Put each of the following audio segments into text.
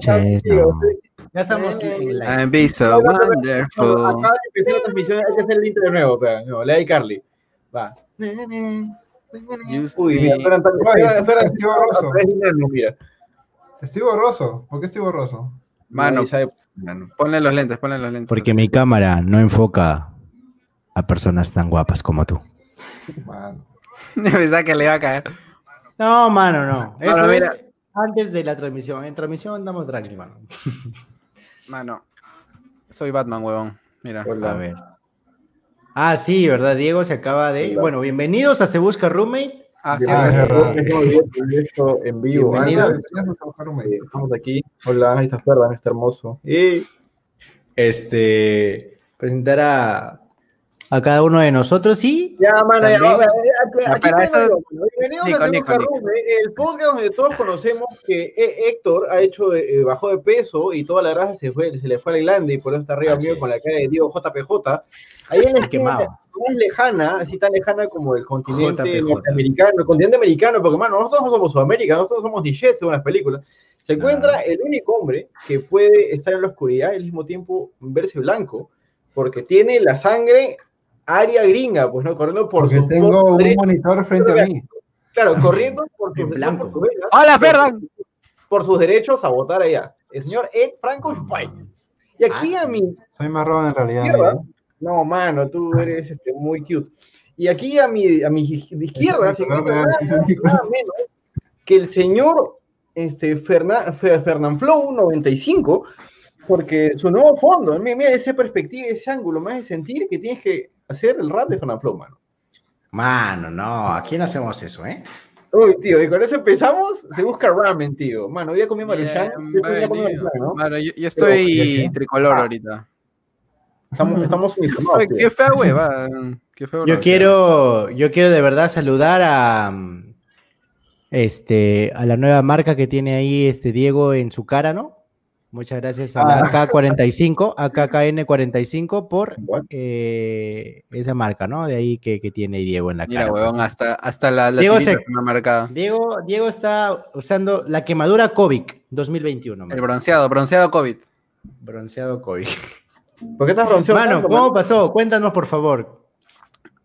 Che, no. Ya estamos en el live. I'm be so wonderful. Acaba de empezar la transmisión, hay que hacer el intro de nuevo, pero no, le da Carly. Va. You Uy, mira, espera, espera, espera, estoy borroso. mira. Estoy borroso. ¿Por qué estoy borroso? Mano, mano, ponle los lentes, ponle los lentes. Porque mi cámara no enfoca a personas tan guapas como tú. Mano. Pensaba que le iba a caer. No, mano, no. Eso es mira. Antes de la transmisión. En transmisión andamos tranqui, mano. Mano, soy Batman, huevón. Mira. Hola. A ver. Ah, sí, ¿verdad? Diego se acaba de. Hola. Bueno, bienvenidos a Se Busca Roommate. Ah, sí, Ah, es verdad. En esto en vivo. Ah, eh, Estamos aquí. Hola, ahí está Ferdan, está hermoso. Y Este. Presentar a, a cada uno de nosotros y. Ya, mano, ya, También- aquí, Ya, aquí eso- yo. Bienvenidos Nico, a Se Nico, Busca Nico. Roommate, el podcast donde todos conocemos que eh, Héctor ha hecho de, eh, bajó de peso y toda la grasa se fue, se le fue a la Irlanda y por eso está arriba Así mío es. con la cara de Diego JPJ. Ahí en la esquina Quemado. más lejana, así tan lejana como el continente JPJ. norteamericano, el continente americano, porque mano, nosotros no somos Sudamérica, nosotros somos Nichet según las películas. Se encuentra Ah. el único hombre que puede estar en la oscuridad y al mismo tiempo verse blanco, porque tiene la sangre aria gringa, pues no, corriendo por Porque su tengo por un derecho, monitor frente a mí. claro, corriendo por sus, blanco. por ¡Hola, por- Ferdan! por sus derechos a votar allá. El señor Ed Franco Schwein. Y aquí Ah, a mi Soy marrón en realidad. mira. no, mano, tú eres este, muy cute. Y aquí a mi, a mi izquierda se encuentra nada, nada menos que el señor este, Fernan, Fer- Fernan Flow 95, porque su nuevo fondo, mira, mira esa perspectiva, ese ángulo, me hace sentir que tienes que hacer el rap de Fernan Flow, mano. Mano, no, aquí no hacemos eso, ¿eh? Uy, tío, y con eso empezamos, se busca ramen, tío. Mano, hoy ya comí maruchan. Mano, yo, yo estoy Pero, tricolor Ah. ahorita. Estamos, estamos uniformados, Oye, tío. qué fea hueva. Qué feo Yo quiero, yo quiero de verdad saludar a este a la nueva marca que tiene ahí este Diego en su cara, ¿no? Muchas gracias a la AK45, AKKN45 por eh, esa marca, ¿no? De ahí que, que tiene Diego en la Mira, cara. huevón, hasta, hasta la, la Diego se- que me ha marcado. Diego, Diego está usando la quemadura COVID 2021, El bronceado, bronceado COVID. bronceado COVID. ¿Por qué estás bronceado Mano, tanto, ¿cómo pasó? Cuéntanos, por favor.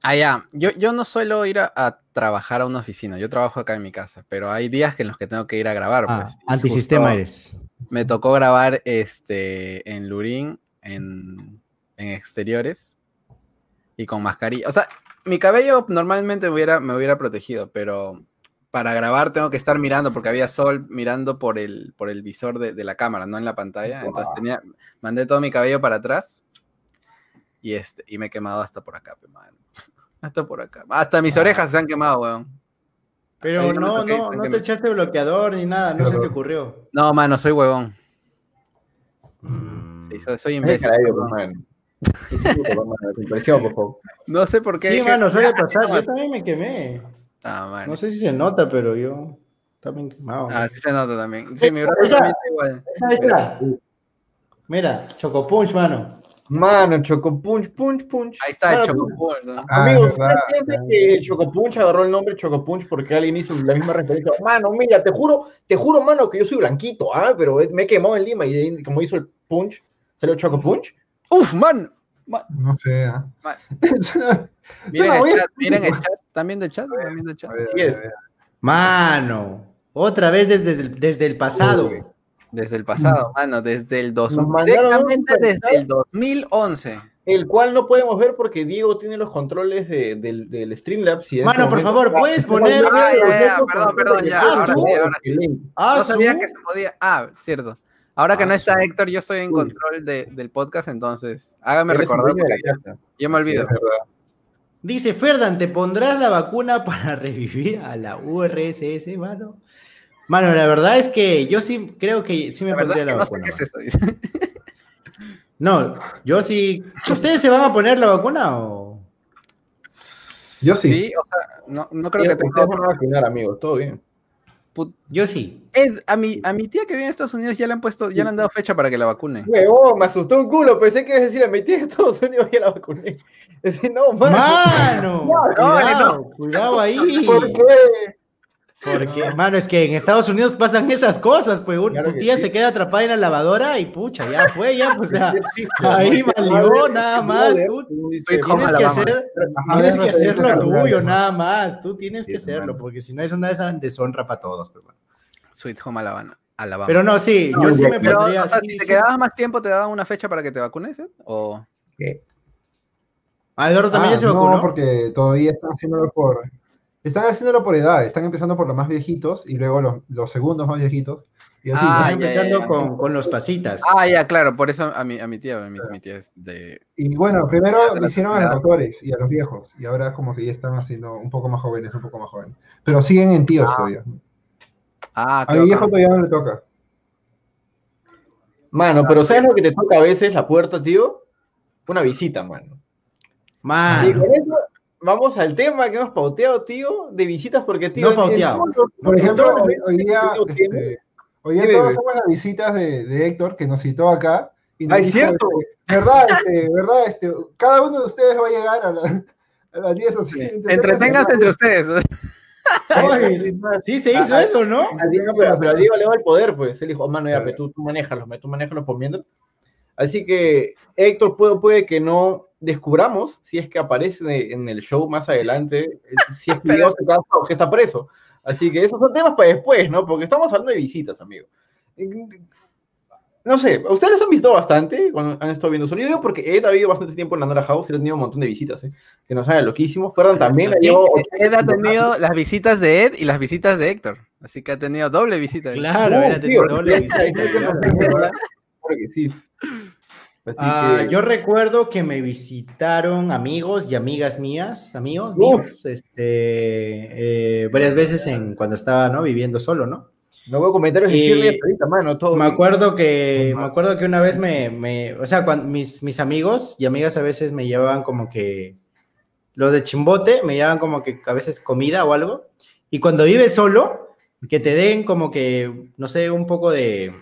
Ah, ya. Yo, yo no suelo ir a, a trabajar a una oficina. Yo trabajo acá en mi casa, pero hay días que en los que tengo que ir a grabar. Ah, Pues, antisistema justo eres. Me tocó grabar este, en Lurín, en, en exteriores y con mascarilla. O sea, mi cabello normalmente me hubiera, me hubiera protegido, pero para grabar tengo que estar mirando porque había sol mirando por el, por el visor de, de la cámara, no en la pantalla. Entonces tenía, mandé todo mi cabello para atrás y, este, y me he quemado hasta por acá, pe, mano. Hasta por acá. Hasta mis Ah. orejas se han quemado, weón. Pero Ahí no no, toqué, no, te echaste bloqueador ni nada, no se te ocurrió. No, mano, soy huevón. Mm. Sí, soy, soy Ay, imbécil. No sé por qué. Sí, dije, mano, suele "Ah, pasar. no, Yo también me quemé. Ah. No sé si se nota, pero yo también quemado. Ah, sí se nota también. Sí, mi brazo igual. Ahí está. Mira, Choco Punch, mano. Mano, Choco Punch, Punch, Punch. Ahí está el Chocopol, ¿no? Ah, Amigos. ¿ustedes piensan que el Choco Punch agarró el nombre Choco Punch porque alguien hizo la misma referencia? Mano, mira, te juro, te juro, mano, que yo soy blanquito, ¿ah? Pero me he quemado en Lima y como hizo el Punch, salió Choco Punch. Uf, man. No sé. ¿ah? Miren no, el chat, miren el chat. ¿También del chat? ¿También del chat? Mano. Otra vez desde, el- desde el pasado. Uy. Desde el pasado, mano, desde el 2000. Nos mandaron un Directamente desde el 2011. El cual no podemos ver porque Diego tiene los controles de- del, del Streamlabs. y en Mano, este por favor, ¿puedes poner- Ah, ya, ya, Eso, perdón, perdón, ya, Ah, ahora sí, ahora sí. Ah, No sabía que se podía. Ah, cierto. Ahora que Ah, no está Héctor, yo estoy en control de- del podcast, entonces hágame recordar porque yo me olvido. Dice Ferdan, ¿te pondrás la vacuna para revivir a la URSS, mano? Mano, la verdad es que yo sí creo que sí me La pondría es que la no sé vacuna. qué es mano. eso. dice. No, yo sí. ¿Ustedes se van a poner la vacuna o...? Yo sí. Sí, o sea, no, no creo que Ustedes tenga. van a vacunar, amigos, todo bien. put- Yo sí. Ed, a mi, a mi tía que vive en Estados Unidos ya le han puesto, ya le han dado fecha para que la vacune. Huevón, me asustó un culo. Pensé que ibas a decir a mi tía de Estados Unidos ya la vacuné. Decía, no, mano. ¡Mano! No, cuidado, cuidado ahí. ¿Por qué? Porque, mano, es que en Estados Unidos pasan esas cosas, pues un- Claro tu tía sí. se queda atrapada en la lavadora y pucha, ya fue, ya, pues Ahí valió, nada más, tú Tienes que hacer, tienes que hacer lo tuyo, nada más. Tú tienes que hacerlo, porque si no es una de esas deshonra para todos. pues, bueno. Sweet Home Alabama. Alabama. Pero no, sí, No, yo sí me Pero, o sea, sí, si te sí. quedabas más tiempo, ¿te daban una fecha para que te vacunes? eh? ¿O Ah, Eduardo también Ah, ya se vacunó. No, porque todavía están haciéndolo por. Están haciéndolo por edad. Están empezando por los más viejitos y luego los, los segundos más viejitos. Y así. Ah, Están ya, empezando ya, ya. Con, con los pasitas. Ah, ya, claro, por eso a mi, a mi tía, mi, mi tía es de... Y bueno, primero la lo hicieron a los doctores y a los viejos. Y ahora como que ya están haciendo un poco más jóvenes, un poco más jóvenes. Pero siguen en tíos todavía. Ah, A qué mi viejo todavía no le toca. Mano, pero ¿sabes lo que te toca a veces la puerta, tío? Una visita, mano. Mano, con eso vamos al tema que hemos pauteado, tío, de visitas, porque, tío, No pauteado. Por ejemplo, hoy, hoy día, este, hoy día todos hacemos las visitas de, de Héctor, que nos citó acá. Y nos Ah, ¿es dijo, cierto? este, verdad, este, verdad, este, cada uno de ustedes va a llegar a, la- a las 10 o así. Entreténganse entre ustedes. Oye, sí se hizo eso, ¿no? Diego, pero, pero a Diego le va el poder, pues. Él dijo, oh, mano, ya, Claro. tú, tú manéjalos, tú manéjalos por mientras. Así que Héctor puede, puede que no descubramos si es que aparece en el show más adelante, eh, si es que Pero- se casa o que está preso. Así que esos son temas para después, ¿no? Porque estamos hablando de visitas, amigo. No sé, ¿ustedes han visto bastante cuando han estado viendo solo? Yo digo porque Ed ha vivido bastante tiempo en la Nora House y ha tenido un montón de visitas, ¿eh? Que nos sale loquísimo. Ferran también llevó... Ed ha tenido las visitas de Ed y las visitas de Héctor. Así que ha tenido doble visita. Claro, No, era tío, tenido doble visita, claro. Claro que sí. Ah, que- yo recuerdo que me visitaron amigos y amigas mías, amigos míos, este, eh, varias veces en, cuando estaba ¿no? viviendo solo, ¿no? No veo comentarios de Y- Shirley hasta ahorita, mano. Todo Me acuerdo que, me acuerdo que una vez me, me- o sea, cuando mis, mis amigos y amigas a veces me llevaban como que, los de Chimbote me llevaban como que a veces comida o algo, y cuando vives solo, que te den como que, no sé, un poco de,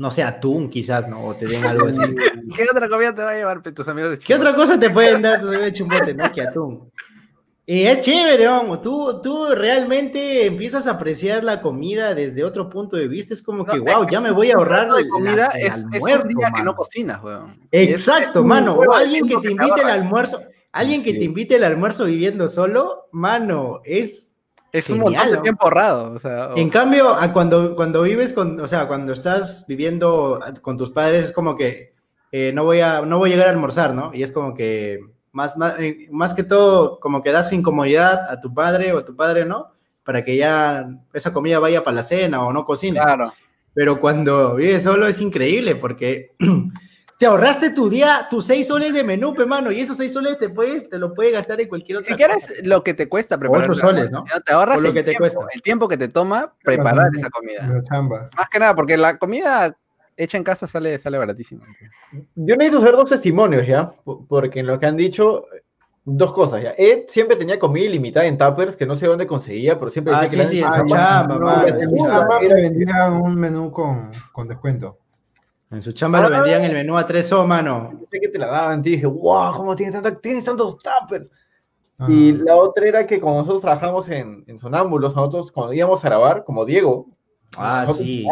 no sé, atún quizás, ¿no? O te den algo así. ¿Qué otra comida te va a llevar pe, tus amigos de ¿Qué otra cosa te pueden dar todavía de chimbote, no? Que atún. Y es chévere, vamos. Tú, tú realmente empiezas a apreciar la comida desde otro punto de vista. Es como que, wow, ya me voy a ahorrar de la- comida el es, un día que no cocinas, weón. Exacto, es mano. O de alguien que te te invite el almuerzo. Alguien que Sí. te invite el almuerzo viviendo solo, mano, es Es un montón de tiempo ahorrado. O sea, o- En cambio, cuando, cuando vives con, o sea, cuando estás viviendo con tus padres, es como que eh, no, voy a, no voy a llegar a almorzar, ¿no? Y es como que más, más, eh, más que todo, como que das incomodidad a tu padre o a tu padre, ¿no? Para que ya esa comida vaya para la cena o no cocine. claro. Pero cuando vives solo es increíble porque te ahorraste tu día, tus seis soles de menú, pe, mano, y esos seis soles te, puede, te lo puede gastar en cualquier otra siquiera cosa. es lo que te cuesta preparar. otros soles, ¿no? Te ahorras O lo el, que te tiempo, cuesta. el tiempo que te toma preparar esa comida. Chamba. Más que nada, porque la comida hecha en casa sale, sale baratísima. Yo necesito saber dos testimonios, ¿ya? Por- Porque en lo que han dicho, dos cosas, ¿ya? Ed siempre tenía comida ilimitada en tuppers, que no sé dónde conseguía, pero siempre Ah, decía sí, que sí, en su chamba, mamá vendía un menú con, con descuento. En su chamba le vendían el menú a tres o, mano. Que te la daban, y dije, wow, ¿cómo tienes, tanta, tienes tantos tuppers? No, Y la otra era que cuando nosotros trabajamos en, en Sonámbulos, nosotros cuando íbamos a grabar, como Diego, Ah, sí.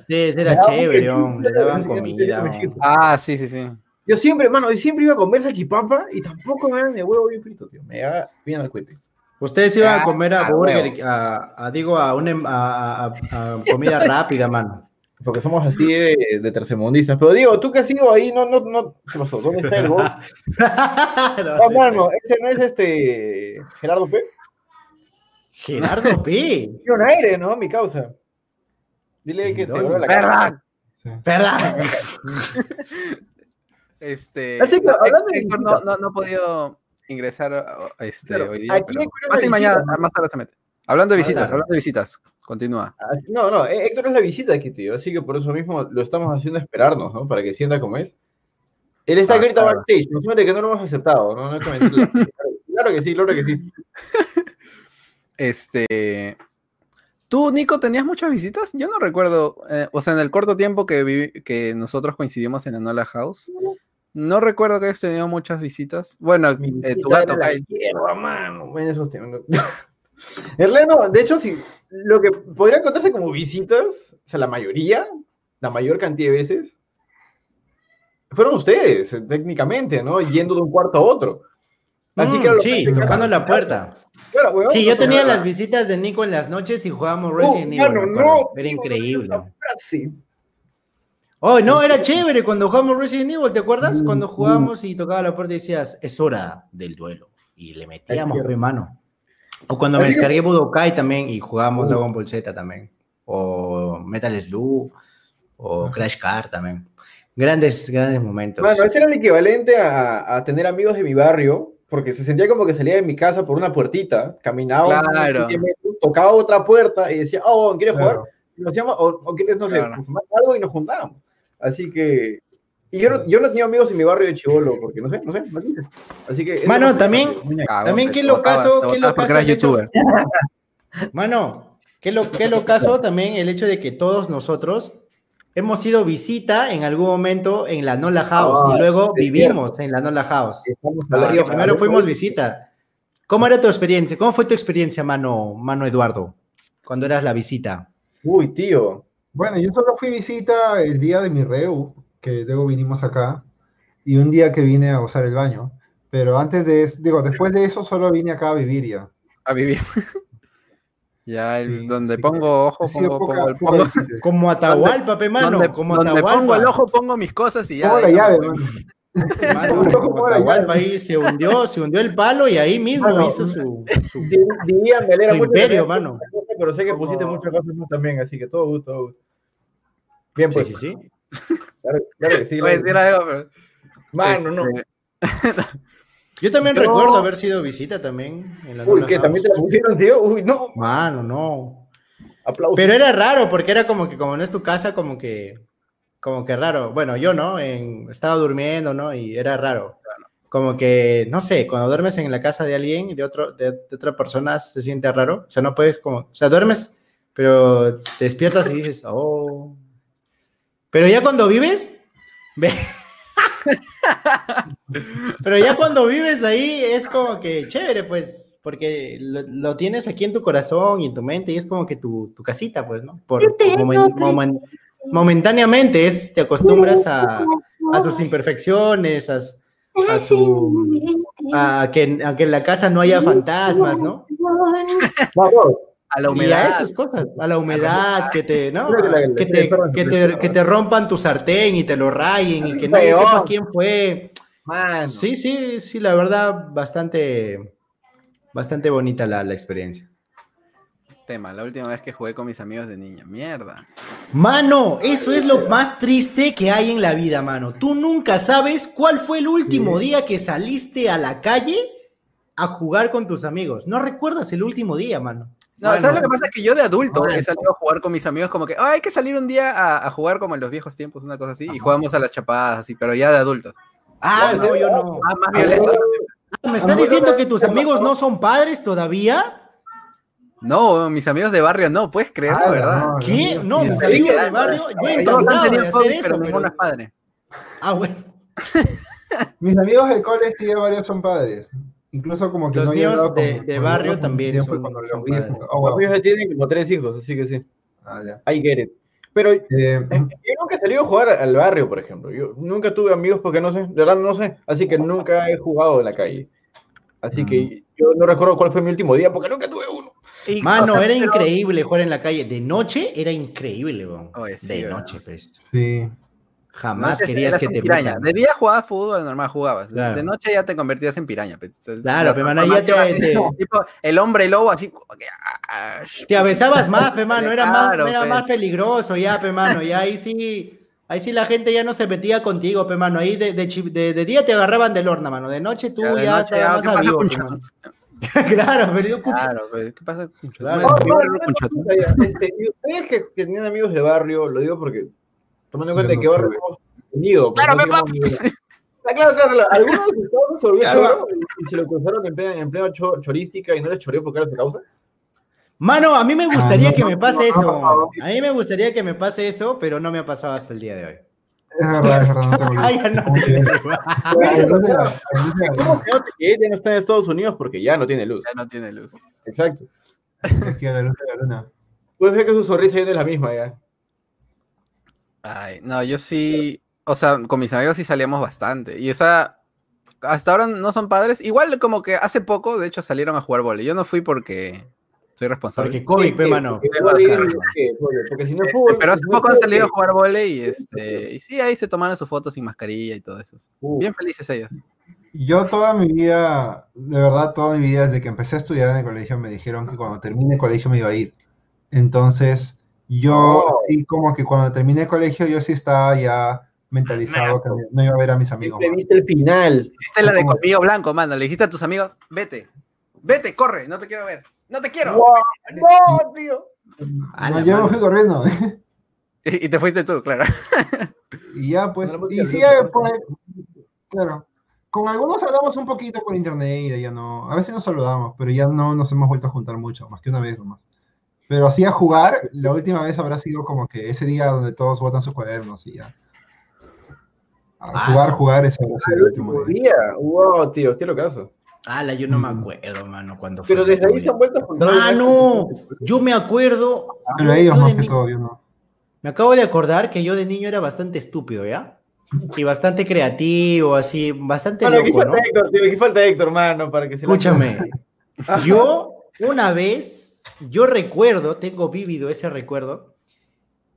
Ustedes era chévere, hombre, le daban comida. Ah, sí, sí, sí. Yo siempre, hermano, yo siempre iba a comer salchipapa y tampoco me daban de huevo bien frito, tío. Me daba bien al cohete. Ustedes iban a Ah, comer a ah, burger, a, a, digo, a, una, em- a, a- a comida rápida, mano. Porque somos así de, de tercermundistas. Pero digo, tú que has ido ahí, no, no, no. ¿Qué pasó? ¿Dónde está el gol? No, mano, ese no es este. Gerardo P. Gerardo P. Tiene un aire, ¿no? Mi causa. Dile que te vuelva la cara. ¿Verdad? sí. ¿Verdad? Este, Así que, hablando de Héctor no, no, no ha podido ingresar este, Claro, hoy día. aquí pero más y mañana, más tarde se mete. Hablando de visitas, Claro. hablando de visitas. Continúa. Así- No, no, eh, Héctor es la visita aquí, tío. Así que por eso mismo lo estamos haciendo esperarnos, ¿no? Para que sienta como es. Él está Ah, aquí ahorita claro. backstage. No que no lo hemos aceptado, ¿no? no que claro que sí, claro que sí. Este. ¿Tú, Nico, tenías muchas visitas? Yo no recuerdo, eh, o sea, en el corto tiempo que, que nosotros coincidimos en la Nola House, no recuerdo que hayas tenido muchas visitas. Bueno, Mi eh, tu visita gato, mano. En esos temas. ¿No? Erleno, de hecho, sí, lo que podría contarse como visitas, o sea, la mayoría, la mayor cantidad de veces, fueron ustedes, eh, técnicamente, ¿no? Yendo de un cuarto a otro. Así Mm, que sí, que- tocando la puerta. Claro, weón, Sí, yo tenía las visitas de Nico en las noches y jugábamos Resident Oh, Evil. acuerdo. no, Era tío, increíble. Oh, no, era chévere cuando jugamos Resident Evil, ¿te acuerdas? Mm, Cuando mm. jugábamos y tocaba la puerta y decías, es hora del duelo. Y le metíamos, pe, mano. O cuando me descargué Budokai también y jugábamos Uh. Dragon Ball Z también. O Metal Slug. O Crash Car también. Grandes, grandes momentos. Mano, ese era el equivalente a, a tener amigos de mi barrio, porque se sentía como que salía de mi casa por una puertita, caminaba Claro. 20 metros, tocaba otra puerta y decía, oh, ¿quieres jugar? Claro. Y nos llama, o, o quieres, no sé, Claro. fumar algo y nos juntábamos. Así que. Y yo no, yo no tenía amigos en mi barrio de Chivolo, porque no sé, no sé, no quise. Así que. Mano, también- También qué botabas, locazo, te qué el hecho- youtuber. Mano, qué, lo, qué locazo también el hecho de que todos nosotros hemos sido visita en algún momento en la Nola House Ah, y luego vivimos en la Nola House. Estamos Ah, primero fuimos visita. ¿Cómo era tu experiencia? ¿Cómo fue tu experiencia, mano, mano Eduardo, cuando eras la visita? Uy, tío. Bueno, yo solo fui visita el día de mi reu, que luego vinimos acá, y un día que vine a usar el baño. Pero antes de eso, digo, después de eso solo vine acá a vivir ya. A vivir. ya, el- Sí, donde sí. pongo ojo, pongo, poca- pongo el pongo- visita. Como Atahualpa, pe, mano, donde, como donde Atahualpa. pongo el ojo, pongo mis cosas y ya. Pongo la llave, mano. Mano, Como Atahualpa ahí se hundió, se hundió el palo y ahí mismo Mano, hizo su, su- Di- Diría, me Su imperio, que- mano. Pero sé que Como- pusiste muchas cosas también, así que todo gusto. todo gusto. Bien, Sí, pues. sí, sí. Claro, claro que sí. Voy a decir algo, pero. Mano, no. Yo también Yo- recuerdo haber sido visita también en la Uy, que también te House. la pusieron, tío. Uy, no. Mano, no. Aplausos. Pero era raro, porque era como que como no es tu casa, como que, como que raro. Bueno, yo no, en, estaba durmiendo, ¿no? Y era raro. Como que, no sé, cuando duermes en la casa de alguien, de, otro, de, de otra persona, se siente raro. O sea, no puedes como, o sea, duermes, pero te despiertas y dices, oh. Pero ya cuando vives, ve. pero ya cuando vives ahí es como que chévere, pues, porque lo, lo tienes aquí en tu corazón y en tu mente y es como que tu, tu casita, pues, ¿no? Por, momen- momen- momentáneamente es, te acostumbras a, a sus imperfecciones, a su... A que, a que en la casa no haya fantasmas, ¿no? A la Y a humedad. esas cosas, a la humedad, que te, que la- la- que, te, que, te, que te rompan tu sartén y te lo rayen y que nadie sepa quién fue. Mano. Sí, sí, sí, la verdad, bastante, bastante bonita la, la experiencia. Tema, la última vez que jugué con mis amigos de niño. Mierda. Mano, eso es lo más triste que hay en la vida, mano. Tú nunca sabes cuál fue el último día que saliste a la calle a jugar con tus amigos. No recuerdas el último día, mano. No, Bueno. ¿sabes lo que pasa? Que yo de adulto Bueno. he salido a jugar con mis amigos como que, "Ah, hay que salir un día a, a jugar como en los viejos tiempos, una cosa así, y jugamos a las chapadas así, pero ya de adultos. Ah, no, yo no. Ah, más violento. ¿Me estás diciendo que tus amigos no son padres todavía? No, mis amigos de barrio no, puedes creerlo, Ah, ¿verdad? no, ¿Qué? No, mis amigos de barrio, yo tenido de hacer COVID, eso. pero ninguno es padre. Ah, bueno. Mis amigos del cole sí, varios son padres. Incluso como que Los no míos de- con- de con barrio también son- cuando son vi, oh, wow. Los míos ya tienen como tres hijos, así que sí. Ah, ya. I get it. Pero eh, yo nunca he salido a jugar al barrio, por ejemplo. Yo nunca tuve amigos porque no sé, de verdad no sé. Así que nunca he jugado en la calle. Así que yo no recuerdo cuál fue mi último día porque nunca tuve uno. Y, Mano, o sea, era pero- increíble jugar en la calle. De noche era increíble. Oye, sí, de noche, pues. sí. Jamás querías que te piraña. De día jugabas fútbol, normal jugabas. De- Claro. De noche ya te convertías en piraña. pe. Claro, La pe, mano, ahí ya te- transformación así, te- tipo, el hombre lobo así. como que, ah, Te avesabas más, pe, mano. Era, más, Claro, era pe. más peligroso ya, pe, mano. Y ahí sí. Ahí sí la gente ya no se metía contigo, pe, mano. Ahí de, de, chi- de- de día te agarraban del horno, mano. De noche tú Ya, ya, noche, ya, más ¿qué pasa, avivo, pe, Cuncho? mano. claro, perdió cucho. Claro, pe, ¿qué pasa? Claro. No, no, no, ya, este, ustedes que, que tenían amigos de barrio, lo digo porque tomando en cuenta no barrio tuve. hemos tenido. Claro, no pe, tenemos ni idea. Ah, claro, claro, claro. Algunos de ustedes se volvió Claro. choro y, se lo cruzaron en plena, en plena cho- chorística y no les choreó porque era su causa. Mano, a mí me gustaría Ah, no, que me pase no, no, eso. no. A mí me gustaría que me pase eso, pero no me ha pasado hasta el día de hoy. Es verdad, es verdad, no Ay, ya no. Que- ¿Cómo que no está en Estados Unidos porque ya no tiene luz. Ya no tiene luz. Exacto. Aquí a la luz de la luna. Puede ser que su sonrisa ya no es la misma ya. Ay, no, yo sí, o sea, con mis amigos sí salíamos bastante. Y esa, hasta ahora no son padres. Igual como que hace poco, de hecho, salieron a jugar vole. Yo no fui porque soy responsable. Porque COVID, pe, mano. No Este, pero hace poco han salido a jugar vole y este, y sí, ahí se tomaron sus fotos sin mascarilla y todo eso. Uf. Bien felices ellos. Yo toda mi vida, de verdad, toda mi vida, desde que empecé a estudiar en el colegio, me dijeron que cuando termine el colegio me iba a ir. Entonces, yo Oh. sí, como que cuando terminé el colegio, yo sí estaba ya mentalizado que no iba a ver a mis amigos. Viste el final. Hiciste la de ¿Cómo? conmigo blanco, mano. Le dijiste a tus amigos, vete, vete, corre, no te quiero ver. No te quiero. ¡Wow! ¡No, tío! A No, yo me fui corriendo. Y, y te fuiste tú, claro. Y ya, pues, Bueno, y sí, ahí- claro. Con algunos hablamos un poquito por internet y ya no. A veces nos saludamos, pero ya no nos hemos vuelto a juntar mucho, más que una vez nomás. Pero así a jugar, la última vez habrá sido como que ese día donde todos botan sus cuadernos y ya. A Ah, jugar, sí. jugar ese habrá sido El el último día. día. ¡Wow, tío! ¡Qué locazo! Ala, yo no me Mm. acuerdo, mano, cuando fue. Pero el desde ahí se han vuelto a juntar. Mano, yo me acuerdo. Pero yo- ellos más que ni- todo, yo no. Me acabo de acordar que yo de niño era bastante estúpido, ¿ya? Y bastante creativo, así, bastante aquí loco, falta ¿no? Héctor. Aquí falta Héctor, mano, para que se Escúchame, yo una vez, yo recuerdo, tengo vívido ese recuerdo,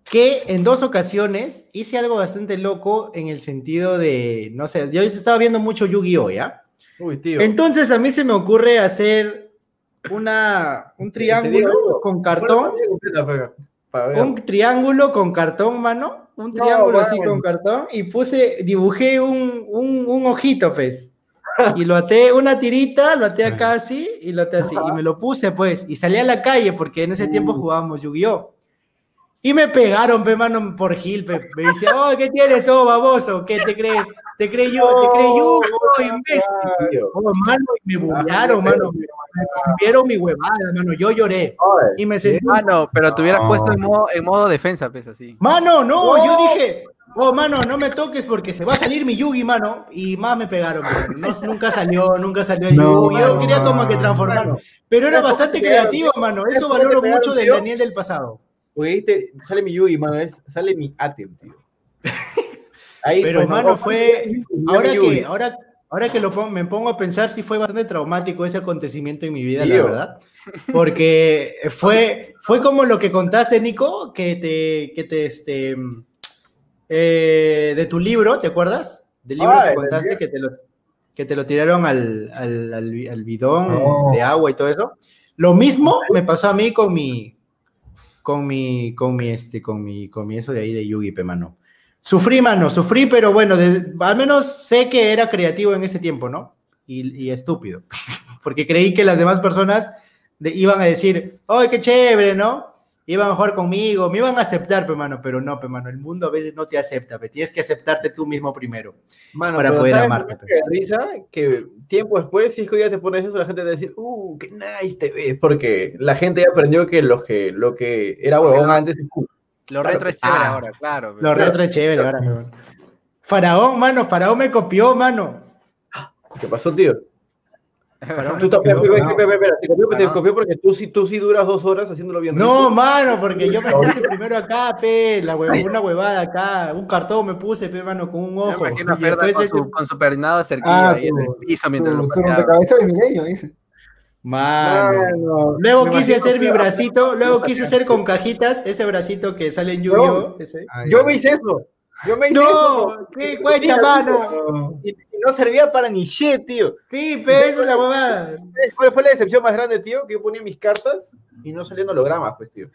que en dos ocasiones hice algo bastante loco en el sentido de, no sé, yo estaba viendo mucho Yu-Gi-Oh, ¿ya? Uy, tío. Entonces a mí se me ocurre hacer una, un triángulo con cartón, un triángulo con cartón, mano, un No, triángulo así con cartón, y puse, dibujé un, un, un ojito, pues. Y lo até una tirita, lo até acá así, y lo até así, y me lo puse, pues, y salí a la calle, porque en ese tiempo Uh. jugábamos Yu-Gi-Oh! Y me pegaron, pe, mano, por Gil, pe. Me decía, oh, ¿qué tienes, oh, baboso? ¿Qué te crees? ¿Te crees yo? ¿Te crees yo? Oh, imbécil. Tío. Oh, mano, y me bullearon, mano. Me rompieron mi huevada, mano. Yo lloré. Y me sentí Mano, pero te hubieras No. puesto en modo, en modo defensa, pues así. Mano, no, No. yo dije, oh, mano, no me toques porque se va a salir mi Yugi, mano. Y más me pegaron, pero no, nunca salió, nunca salió el No, Yugi. Yo mano. quería como que transformarlo. Pero era ¿Cómo bastante te creativo, mano. ¿Sabes Eso te valoro mucho del? Daniel del pasado. Porque viste, sale mi Yugi, mano, es, sale mi Atem, tío. Ahí, Pero, pues, mano, no, fue. Ahora que, ahora, ahora que lo pongo, me pongo a pensar, sí fue bastante traumático ese acontecimiento en mi vida, la verdad. Porque fue, fue como lo que contaste, Nico, que te, que te, este, eh, de tu libro, ¿te acuerdas? Del libro Ah, que contaste, que te lo, que te lo tiraron al, al, al al bidón Oh. de agua y todo eso. Lo mismo me pasó a mí con mi, con mi, con mi, este, con mi, con mi eso de ahí de Yugi, pe, mano. Sufrí, mano, sufrí, pero bueno, des- al menos sé que era creativo en ese tiempo, ¿no? Y, y estúpido, porque creí que las demás personas de- iban a decir, ¡ay, qué chévere, ¿no? Iban a jugar conmigo, me iban a aceptar, pe, mano, pero no, pe, mano, el mundo a veces no te acepta, pe, tienes que aceptarte tú mismo primero. Mano, para poder ¿sabes amarte, lo que risa que tiempo después, si es que ya te pones eso, la gente te va a decir, uh, qué nice te ves, porque la gente ya aprendió que lo que, lo que era huevón antes es cool. Lo Claro, retro es chévere ah. ahora, claro. Lo retro es chévere ahora, pe, mano. Faraón, mano, Faraón me copió, mano. ¿Qué pasó, tío? Tú te copió, te Ajá. copió porque tú sí, tú sí duras dos horas haciéndolo bien. No, rico. mano, porque yo me puse primero acá, pe, la hue- una huevada acá, un cartón me puse, pe, mano, con un Yo ojo. me imagino a Ferda con su, con su peinado de cerquillo Ah, ahí en el piso mientras Tu, lo pateaba. rompecabezas de milenio, dice. Mano. Mano, Luego me quise hacer mi bracito, luego quise hacer con cajitas, ese bracito que sale en. Ah, Yo ya. me hice eso. Yo me hice eso. No, ¿qué cuenta, Sí, mano? No. Y, y no servía para ni shit, tío. Sí, pe, esa es la huevada. ¿Cuál fue la decepción más grande, tío? Que yo ponía mis cartas y no salían hologramas, pues, tío.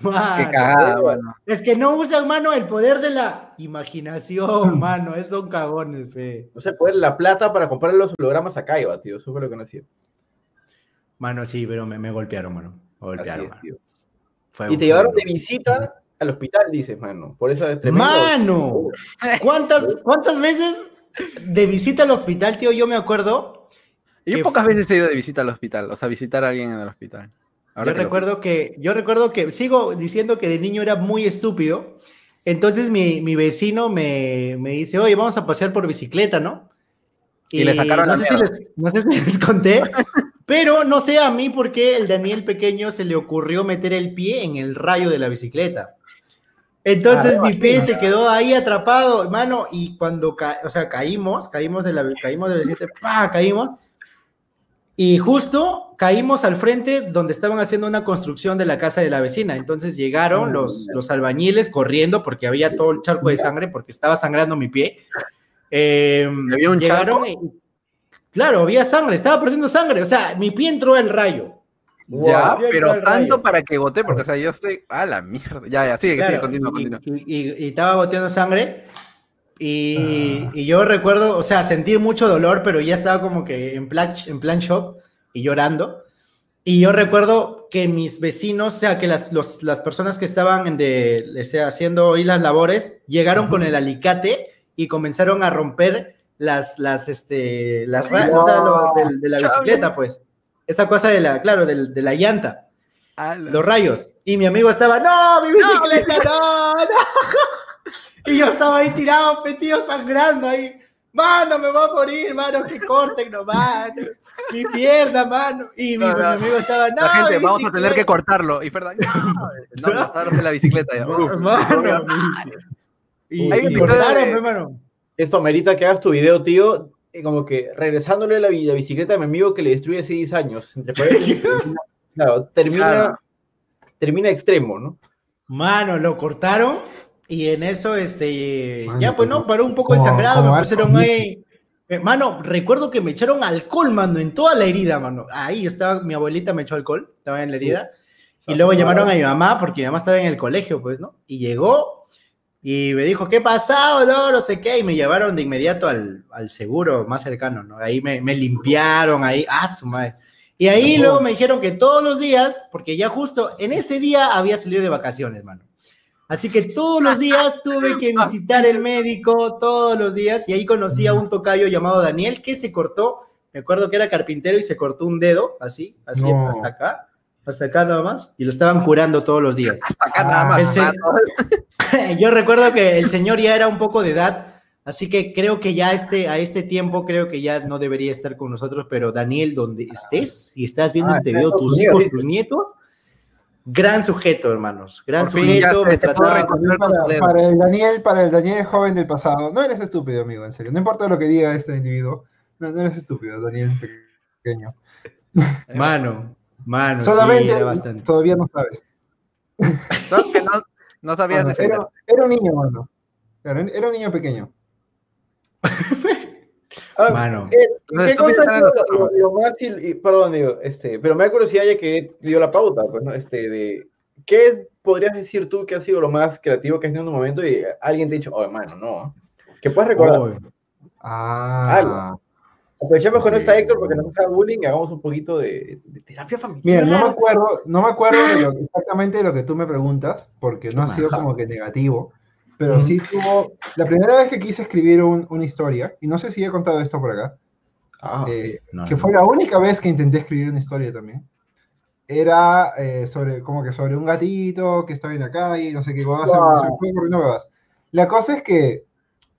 Mano. Qué cagada, mano. Es que no usan, mano, el poder de la imaginación, mano. Esos son cagones, pe. No sé, poner la plata para comprar los hologramas a Kaiba, tío. Eso fue lo que no hacía. Mano, sí, pero me, me golpearon, mano. Me golpearon, es, mano. Fue- Y te fue llevaron de visita al hospital, dices, mano. Por eso es tremendo. ¡Mano! ¿Cuántas, ¿Cuántas veces de visita al hospital, tío? Yo me acuerdo. Yo pocas veces he ido de visita al hospital, o sea, visitar a alguien en el hospital. Ahora yo que lo recuerdo que, yo recuerdo que sigo diciendo que de niño era muy estúpido. Entonces mi, mi vecino me, me dice, oye, vamos a pasear por bicicleta, ¿no? Y le sacaron no la sé, si mierda. les, no sé si les conté, Pero no sé a mí por qué el Daniel pequeño se le ocurrió meter el pie en el rayo de la bicicleta. Entonces Ah, mi pie se quedó ahí atrapado, hermano, y cuando ca o sea, caímos, caímos de la caímos de la bicicleta, ¡pa! caímos. Y justo caímos al frente donde estaban haciendo una construcción de la casa de la vecina. Entonces llegaron los, los albañiles corriendo porque había todo el charco de sangre porque estaba sangrando mi pie. Eh, ¿Había un llegaron y- claro, había sangre, estaba perdiendo sangre. O sea, mi pie entró al rayo. Ya, Wow. pero Yo tanto rayo. para que voté, porque, o sea, yo estoy. A la mierda. Ya, ya, sigue, Claro, sigue, continúa, y, continúa. y- y- y estaba boteando sangre. Y, y yo recuerdo, o sea, sentir mucho dolor, pero ya estaba como que en plan, en plan shock y llorando. Y yo recuerdo que mis vecinos, o sea, que las, los- las personas que estaban de, o sea, haciendo hoy las labores, llegaron con el alicate y comenzaron a romper las, las, este, las o sea, lo de, de la bicicleta, pues. Esa cosa de la, claro, del- de la llanta los rayos. Y mi amigo estaba, no, mi bicicleta, no, no. Y yo estaba ahí tirado, metido, sangrando ahí. Mano, me voy a morir, mano, que corten nomás. Mi pierna, mano. Y mi, No, no. mi amigo estaba, no, La gente, vamos a tener que bicicleta". cortarlo. Y no, no, de la bicicleta ya. Uf, Mano, y, Hay y un cortaron, video de- hermano. Esto amerita que hagas tu video, tío, como que regresándole la, bi- la bicicleta a mi amigo que le destruye hace 10 años. Entre termina- claro, termina, Claro. termina extremo, ¿no? Mano, lo cortaron y en eso, este, Mano, ya pues no, pero paró un poco el sangrado, me pusieron ahí. eh, Mano, recuerdo que me echaron alcohol, mano, en toda la herida, mano. Ahí estaba, mi abuelita me echó alcohol, estaba en la herida. Y luego llamaron a mi mamá, porque mi mamá estaba en el colegio, pues, ¿no? Y llegó y me dijo, ¿qué pasado? No, no sé qué. Y me llevaron de inmediato al, al seguro más cercano, ¿no? Ahí me, me limpiaron, ahí, ah, su madre. Y ahí luego me dijeron que todos los días, porque ya justo en ese día había salido de vacaciones, mano. Así que todos los días tuve que visitar el médico, todos los días, y ahí conocí a un tocayo llamado Daniel que se cortó, me acuerdo que era carpintero y se cortó un dedo, así, así, No. hasta acá, hasta acá nada más, y lo estaban curando todos los días. Hasta acá nada Ah, más. mano. Yo recuerdo que el señor ya era un poco de edad, así que creo que ya este, a este tiempo creo que ya no debería estar con nosotros, pero Daniel, donde estés, si estás viendo Ah, este video, tus hijos, tus nietos, gran sujeto, hermanos, gran Por fin sujeto, con Para, para el Daniel, para el Daniel joven del pasado, no eres estúpido, amigo, en serio. No importa lo que diga este individuo, no, no eres estúpido, Daniel pequeño. Mano, mano, Solamente sí, era bastante. todavía no sabes. Solo que no, no sabías Bueno, defender. era, era un niño, mano. Era, era un niño pequeño. Ah, Mano. eh, ¿Qué cosa lo- nosotros. lo- más y- perdón, digo, este, pero me da curiosidad ya que dio la pauta, pues, ¿no? Este, de, ¿qué podrías decir tú que ha sido lo más creativo que has tenido en un momento y alguien te ha dicho, oh, hermano, no? Que puedas recordar. Oh, Ah. Aprovechemos con Sí. esta Héctor porque nos haga bullying y hagamos un poquito de, de terapia familiar. Mira, no me acuerdo, no me acuerdo de lo- exactamente de lo que tú me preguntas, porque no ha sido como que negativo, pero sí tuvo, la primera vez que quise escribir un- una historia, y no sé si he contado esto por acá, Ah, eh, no, que no. fue la única vez que intenté escribir una historia también, era eh, sobre, como que sobre un gatito que estaba en la calle, no sé qué Wow. fue ocurriendo huevadas. La cosa es que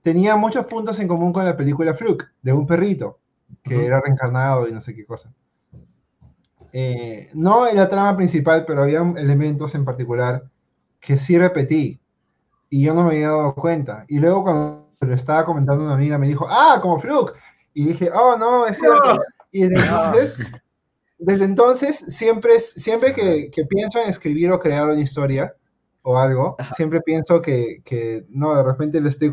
tenía muchos puntos en común con la película Fluke, de un perrito, que Ujú. era reencarnado y no sé qué cosa. Eh, no en la trama principal, pero había elementos en particular que sí repetí y yo no me había dado cuenta. Y luego cuando lo estaba comentando una amiga me dijo, ah, como Fluke. Y dije, oh, no, es cierto. Y desde entonces, desde entonces siempre, siempre que, que pienso en escribir o crear una historia o algo, siempre pienso que, que, no, de repente lo estoy,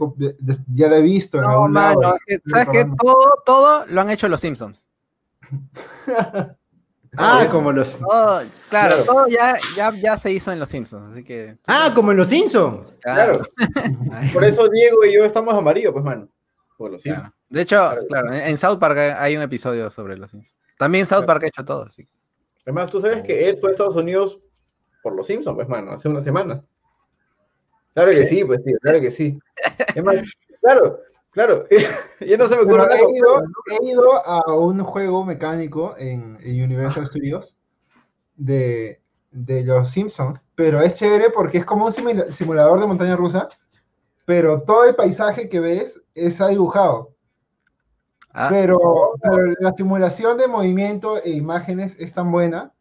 ya lo he visto en No, algún lado. mano, es que, ¿sabes qué? recordando. Todo, todo lo han hecho los Simpsons. Ah, como los. Todo, claro, Claro. todo ya, ya, ya se hizo en los Simpsons, así que. Ah, como en los Simpsons. claro. Por eso Diego y yo estamos amarillos, pues, mano. Por lo Claro. De hecho, claro, en, South Park hay- un episodio sobre los Simpsons. También South Park ha hecho todo, así que- Además, tú sabes que él fue a Estados Unidos por los Simpsons, pues, mano, hace una semana. Claro que sí, pues, tío, claro que sí. Es más, claro, claro. ya no se me ocurre he ido, he ido a un juego mecánico en, en Universal Studios de, de los Simpsons, pero es chévere porque es como un simula- simulador de montaña rusa, pero todo el paisaje que ves está dibujado. Ah, Pero, pero la simulación de movimiento e imágenes es tan buena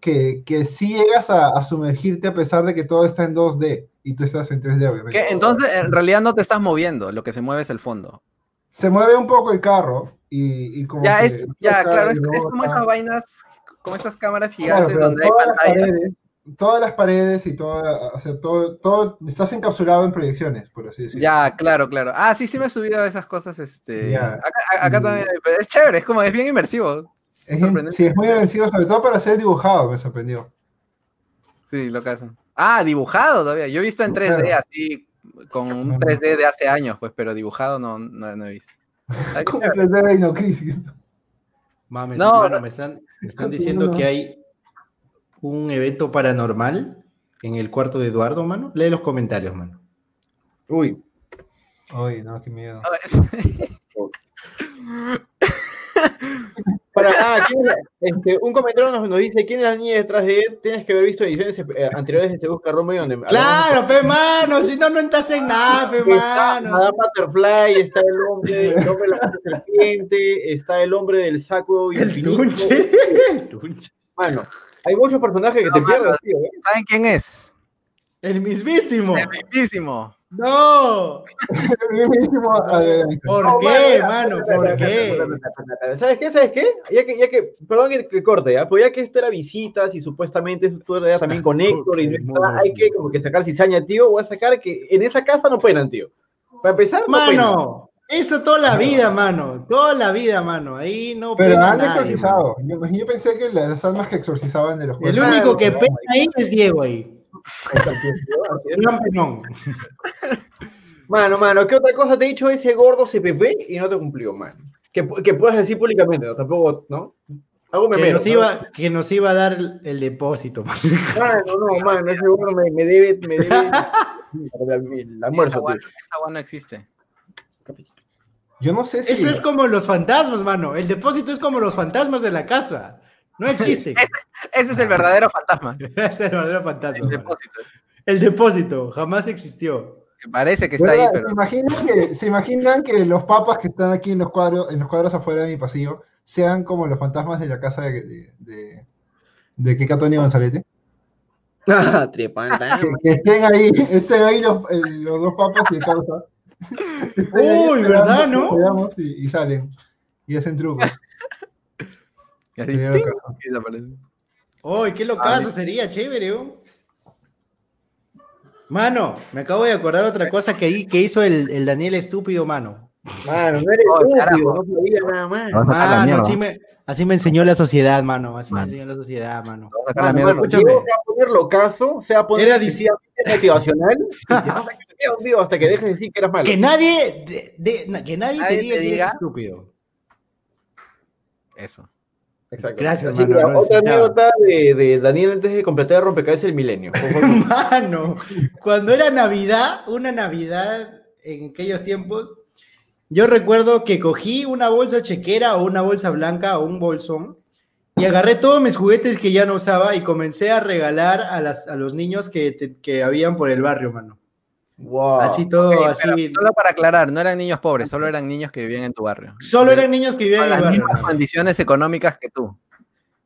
que, que sí llegas a, a sumergirte a pesar de que todo está en 2D y tú estás en 3D, obviamente. ¿qué? Entonces, en realidad no te estás moviendo, lo que se mueve es el fondo. Se mueve un poco el carro y, y como Ya, es, ya, claro, es, es como esas vainas, como esas cámaras Claro, gigantes pero donde hay todas las pantallas. paredes, todas las paredes y todo, o sea, todo, todo, estás encapsulado en proyecciones, por así decirlo. Ya, claro, claro. Ah, sí, sí me he subido a esas cosas, este... Acá, acá también, pero es chévere, es como, es bien inmersivo. Es, in- sorprendente. sí, es muy inmersivo, sobre todo para ser dibujado, me sorprendió. Sí, lo que hacen. Ah, dibujado todavía. Yo he visto en 3D Claro. así, con un Ajá. 3D de hace años, pues, pero dibujado no, no, no he visto. Ay, Como chévere. 3D de Dino Crisis. Mames, No, no. me están, me están diciendo no. que hay un evento paranormal en el cuarto de Eduardo, mano. Lee los comentarios, mano. Uy, Ay, no, qué miedo. Para, ah, ¿quién es la- este, un comentario nos, nos dice, ¿quién es la niña detrás de él? Tienes que haber visto ediciones eh, anteriores de Se Busca Romeo donde Claro, pe mano, si no, no estás en nada, pe Está mano. Madame Butterfly, está el hombre, el hombre de la serpiente, está el hombre del saco El infinito. tunche. El tunche. Mano, hay muchos personajes que te No, mano. tío. ¿eh? ¿Saben quién es? El mismísimo. El mismísimo. No. ¿Por No, qué, mano, ¿Por qué? ¿Sabes qué? ¿Sabes qué? Ya que, ya que, perdón que, corte, ¿ya? Pero ya que esto era visitas y supuestamente tú eras también con Héctor y no está, hay que como que sacar cizaña, tío, voy a sacar que en esa casa no penan, tío. Para empezar, no penan. Mano, eso toda la vida, mano. Toda la vida, mano. Ahí no Pero han exorcizado. Yo, yo pensé que las almas que exorcizaban de los. El único que pena ahí es Diego ahí. Penón. Mano, mano, ¿qué otra cosa te he dicho ese gordo CPP y no te cumplió, mano? Que, que puedas decir públicamente, ¿no? Tampoco, ¿no? Algo me Que nos, iba, que nos iba a dar el, el depósito, mano. Mano, no, mano, ese gordo me, me debe, me debe el, almuerzo, esa agua no existe. Yo no sé si. Eso es como los fantasmas, mano. El depósito es como los fantasmas de la casa. No existen. Ese es el verdadero fantasma. es el verdadero fantasma. El depósito. El depósito jamás existió. Que parece que está ahí, ¿Se, imaginan que, ¿Se imaginan que los papas que están aquí en los cuadros, en los cuadros afuera de mi pasillo, sean como los fantasmas de la casa de, de, de, de Kika Antonio Gonzalete? Ah, trepanta. Que, que estén ahí, estén ahí los, el- los dos papas y el causa. Uy, ¿verdad, no? veamos Y, y salen. Y hacen trucos. y así, y desaparece. ¡Uy, qué locazo! Sería chévere. Mano, me acabo de acordar otra cosa que, que hizo el, el Daniel estúpido, mano. Mano, no eres Oh, estúpido, carajo. no sabía nada más. Mano, así me, así me enseñó la sociedad, mano. Así me Mano. enseñó la sociedad, mano. Mano, mierda. mano, escúchame. Se va a poner locazo, se va a poner Era motivacional hasta que dejes de decir que eras malo. Que nadie, de- de- que nadie, Nadie te diga te que eres diga. estúpido. Eso. Exacto. Gracias, Así que mano, lo otra necesitaba. anécdota de, de Daniel antes de completar el rompecabezas del milenio. Mano, cuando era Navidad, una Navidad en aquellos tiempos, yo recuerdo que cogí una bolsa chequera o una bolsa blanca o un bolsón y agarré todos mis juguetes que ya no usaba y comencé a regalar a, las, a los niños que, que habían por el barrio, mano. Wow. Así todo, así. solo para aclarar, no eran niños pobres, solo eran niños que vivían en tu barrio. Solo eran niños que vivían en las barrio. mismas condiciones económicas que tú.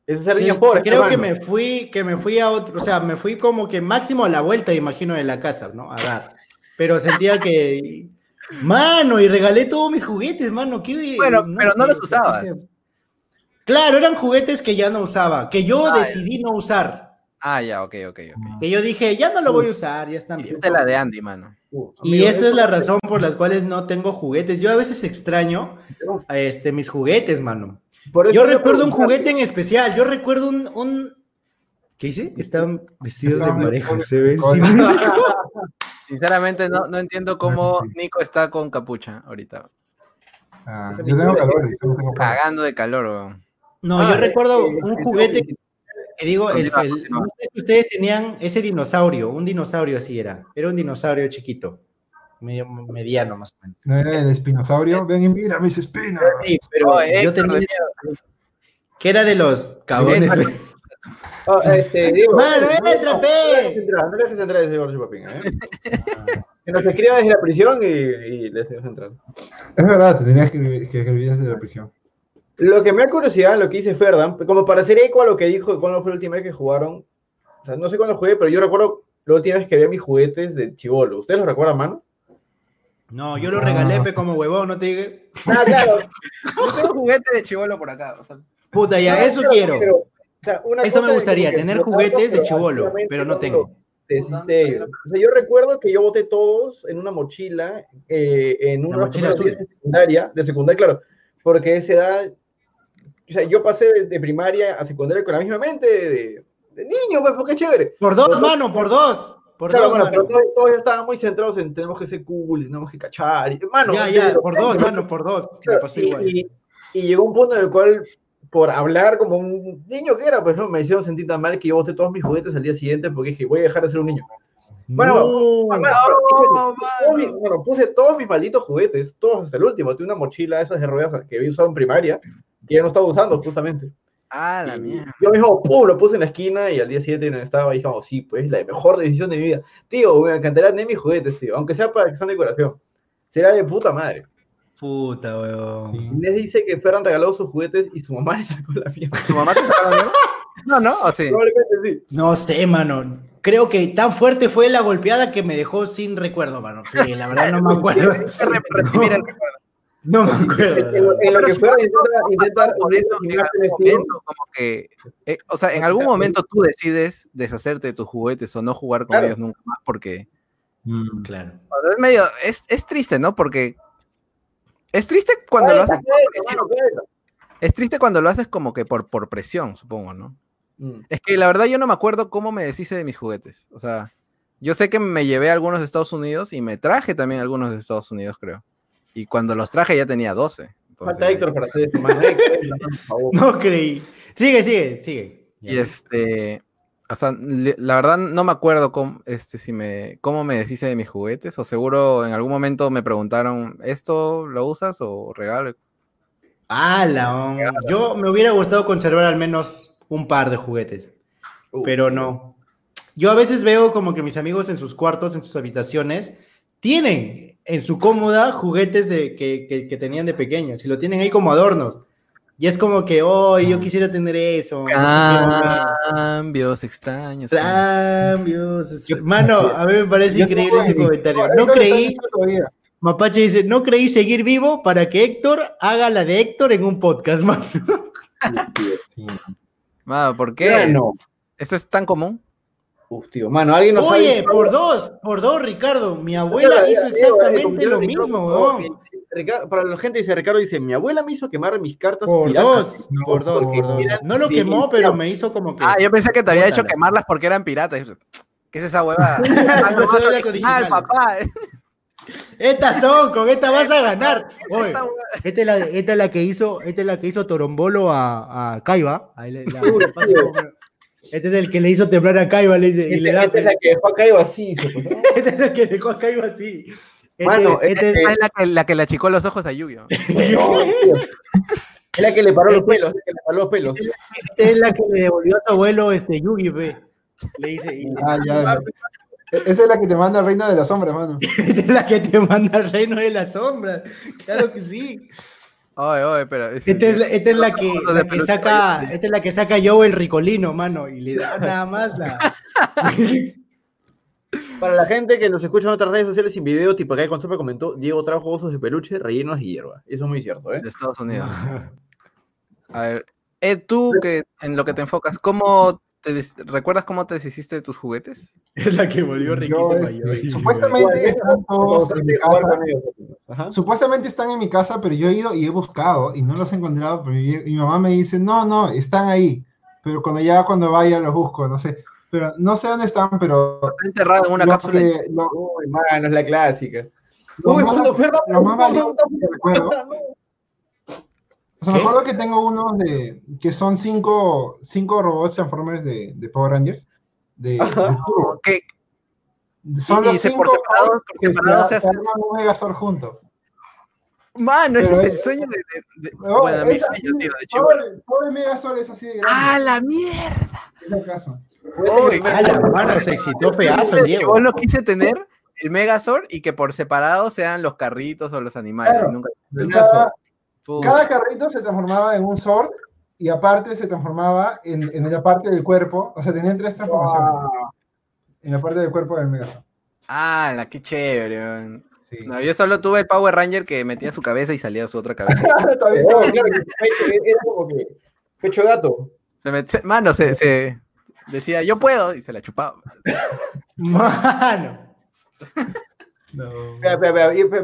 Esos eran Sí, niños pobres. creo que me fui, que me fui a otro, o sea, me fui como que máximo a la vuelta, imagino, de la casa, ¿no? A dar. Pero sentía que, mano, y regalé todos mis juguetes, mano. ¿qué- Bueno, pero no los usabas. Claro, eran juguetes que ya no usaba, que yo decidí no usar, Ah, ya, ok, ok, ok. que yo dije, ya no lo voy a usar, ya están bien. Hiciste la de Andy, mano. Uh, Y esa es la razón por las cuales no tengo juguetes. Yo a veces extraño este, mis juguetes, mano. por eso Yo recuerdo un juguete en especial. Yo recuerdo un. un... ¿Qué hice? Están vestidos de pareja. vestidos Se ven con- simétricos. Sinceramente, no, no entiendo cómo Nico está con capucha ahorita. Ah, yo tengo calor yo tengo calor. Cagando de calor, weón. No, Ah, yo recuerdo eh, un juguete eh, que digo, el, el- continúa. no sé si ustedes tenían ese dinosaurio, un dinosaurio así era. Era un dinosaurio chiquito, medio mediano más o menos. ¿No era el espinosaurio? Ven y mira mis espinas. Sí, pero Oh, yo tenía que era de los cabones. Héctor. Ah, este, Mano, no, entra, no, pe. No dejes entrar, no dejes entrar ese chupapín, ¿eh? que nos escriba desde la prisión y, y les dejo entrar. Es verdad, te tenías que, que escribir desde la prisión. Lo que me da curiosidad, lo que dice Ferdan, como para hacer eco a lo que dijo cuando fue la última vez que jugaron, o sea, no sé cuándo jugué, pero yo recuerdo la última vez que había mis juguetes de chivolo. ¿Ustedes los recuerdan, mano? No, yo lo regalé pe, como huevón, no te dije. Ah, claro. Yo tengo juguete de chivolo por acá. o sea, Puta, ya, Ah, eso quiero. pero, o sea, una Eso me gustaría, tener juguetes de activamente pero no tengo. O sea, yo recuerdo que yo boté todos en una mochila, eh, en una mochila de secundaria, de secundaria, claro, porque a esa edad, o sea, yo pasé de, de primaria a secundaria con la misma mente de, de niño, pues, porque es chévere. Por dos, Pero- mano, por dos. Por Claro, dos, bueno, mano. pero todos, todos estaban muy centrados en tenemos que ser cool, tenemos que cachar. Y, mano, Ya, ya, por dos, años, mano, por dos. Claro, pasó y, igual. y- y llegó un punto en el cual, por hablar como un niño que era, pues no, me hicieron sentir tan mal que yo boté todos mis juguetes al día siguiente porque dije, voy a dejar de ser un niño. Bueno, No. Bueno, todos mis- bueno, puse todos mis malditos juguetes, todos hasta el último. Tuve una mochila esas de ruedas que había usado en primaria, que ya no estaba usando justamente. Ah, la mierda. Yo mismo, pum, lo puse en la esquina y al día siguiente no estaba y como, sí, pues la mejor decisión de mi vida. Tío, me encantaría tener mis juguetes, tío, aunque sea para que sean decoración. Será de puta madre. Puta, weón. Sí. Inés dice que Ferran regaló sus juguetes y su mamá le sacó la mierda. ¿Tu mamá te sacó la mierda? No, no, o sí. Probablemente sí. No sé, mano. Creo que tan fuerte fue la golpeada que me dejó sin recuerdo, mano. Sí, la verdad no me acuerdo. Recuerdo. No me acuerdo. en lo- en lo Pero que si Ferran no, intenta, no intenta pasó por eso en algún momento, como que, eh, o sea, en algún momento tú decides deshacerte de tus juguetes o no jugar con Claro. ellos nunca más porque Mm. Claro. o sea, es medio, es, es triste, ¿no? Porque es triste cuando lo haces por. Es triste cuando lo haces como que por, por presión, supongo, ¿no? Mm. Es que la verdad yo no me acuerdo cómo me deshice de mis juguetes. O sea, yo sé que me llevé algunos de Estados Unidos y me traje también algunos de Estados Unidos, creo. Y cuando los traje ya tenía 12. Entonces, Falta Héctor para hacer por favor. No creí. Sigue, sigue, sigue. Y este, o sea, la verdad no me acuerdo cómo, este, si me, cómo me deshice de mis juguetes. O seguro en algún momento me preguntaron, ¿esto lo usas o regalo? ¡Hala! on. Yo me hubiera gustado conservar al menos un par de juguetes, Uh, pero no. Yo a veces veo como que mis amigos en sus cuartos, en sus habitaciones, tienen en su cómoda juguetes de, que, que- que tenían de pequeños y lo tienen ahí como adornos. Y es como que, oh, yo quisiera tener eso. Cambios extraños. Cambios. estra- Mano, a mí me parece Yo increíble ese comentario. No creí. Mapache dice, no creí seguir vivo para que Héctor haga la de Héctor en un podcast, mano. Sí. Mano, ¿por qué? No. ¿Eso es tan común? Uf, tío, mano, alguien nos Oye, por dos, por dos, Ricardo. Mi abuela hizo mira, exactamente lo mismo, weón. Ricardo- para la gente dice, Ricardo dice, mi abuela me hizo quemar mis cartas Por piratas. dos, No, por dos, por dos. No lo quemó, pero me hizo como que. Ah, yo pensé que te había hecho quemarlas porque eran piratas. ¿Qué es esa huevada? Ah, papá. Estas son, con esta vas a ganar. Oye, Esta es la, esta es la que hizo, esta es la que hizo Torombolo a, a Kaiba. Ahí le- la- como- Este es el que le hizo temblar a Kaiba, le dice, y le da. Esta es la que dejó acá y así. puso. Este es el que dejó a Kaiba así. Este, Mano, este- este- Esta es la que, la que le achicó los ojos a Yu-Gi-Oh! Es la que le paró los pelos, es la que le paró los pelos. Esta es la que le devolvió a su abuelo este Yugi, ve. Le dice, y- Ah, ya. E- Esa es la que te manda al reino de las sombras, mano. esta es la que te manda al reino de las sombras. Claro que sí. Oye, oye, pero. es- Esta es la, esta es la que, la que saca, esta es la que saca Joe el ricolino, mano, y le da nada más la. Para la gente que nos escucha en otras redes sociales sin video, tipo acá con Sopa comentó, Diego trajo osos de peluche rellenos y hierba. Eso es muy cierto, ¿eh? de Estados Unidos. A ver, eh, tú que en lo que te enfocas, ¿cómo te des- recuerdas cómo te deshiciste de tus juguetes? Es la que volvió riquísima. supuestamente están todos en mi casa. Supuestamente están en mi casa, pero yo he ido y he buscado y no los he encontrado. Pero mi, mi mamá me dice, no, no, están ahí. Pero cuando ya cuando vaya los busco, no sé. Pero no sé dónde están, pero Está enterrado en una cápsula. que- lo- Uy, mano, es la clásica. Uy, cuando Ferdan lo más valioso preguntó, que recuerdo, o sea, me ¿Qué? acuerdo que tengo unos de, que son cinco, cinco robots Transformers de, de Power Rangers. De, de. Turbo. ¿Qué? Son Y los cinco por separado, robots por que separado se, se se hace- arman un Megazord junto. Mano, ese es el sueño de. de- de- Oh, bueno, mi sueño, tío, de chivo. el Megazord es así de grande. ¡Ah, la mierda! Es el caso. Uy, A la mano se excitó el Diego. Yo lo quise tener el Megazord y que por separado sean los carritos o los animales. Claro. Nunca- cada, Puta. cada carrito se transformaba en un sword y aparte se transformaba en, en la parte del cuerpo. O sea, tenían tres transformaciones en la parte del cuerpo del Megazord. Ah, la qué chévere. Sí. No, yo solo tuve el Power Ranger que metía su cabeza y salía su otra cabeza. Está bien. Oh, claro, era como que pecho gato. Se mete- mano, se, se decía, yo puedo, y se la chupaba. Mano. No.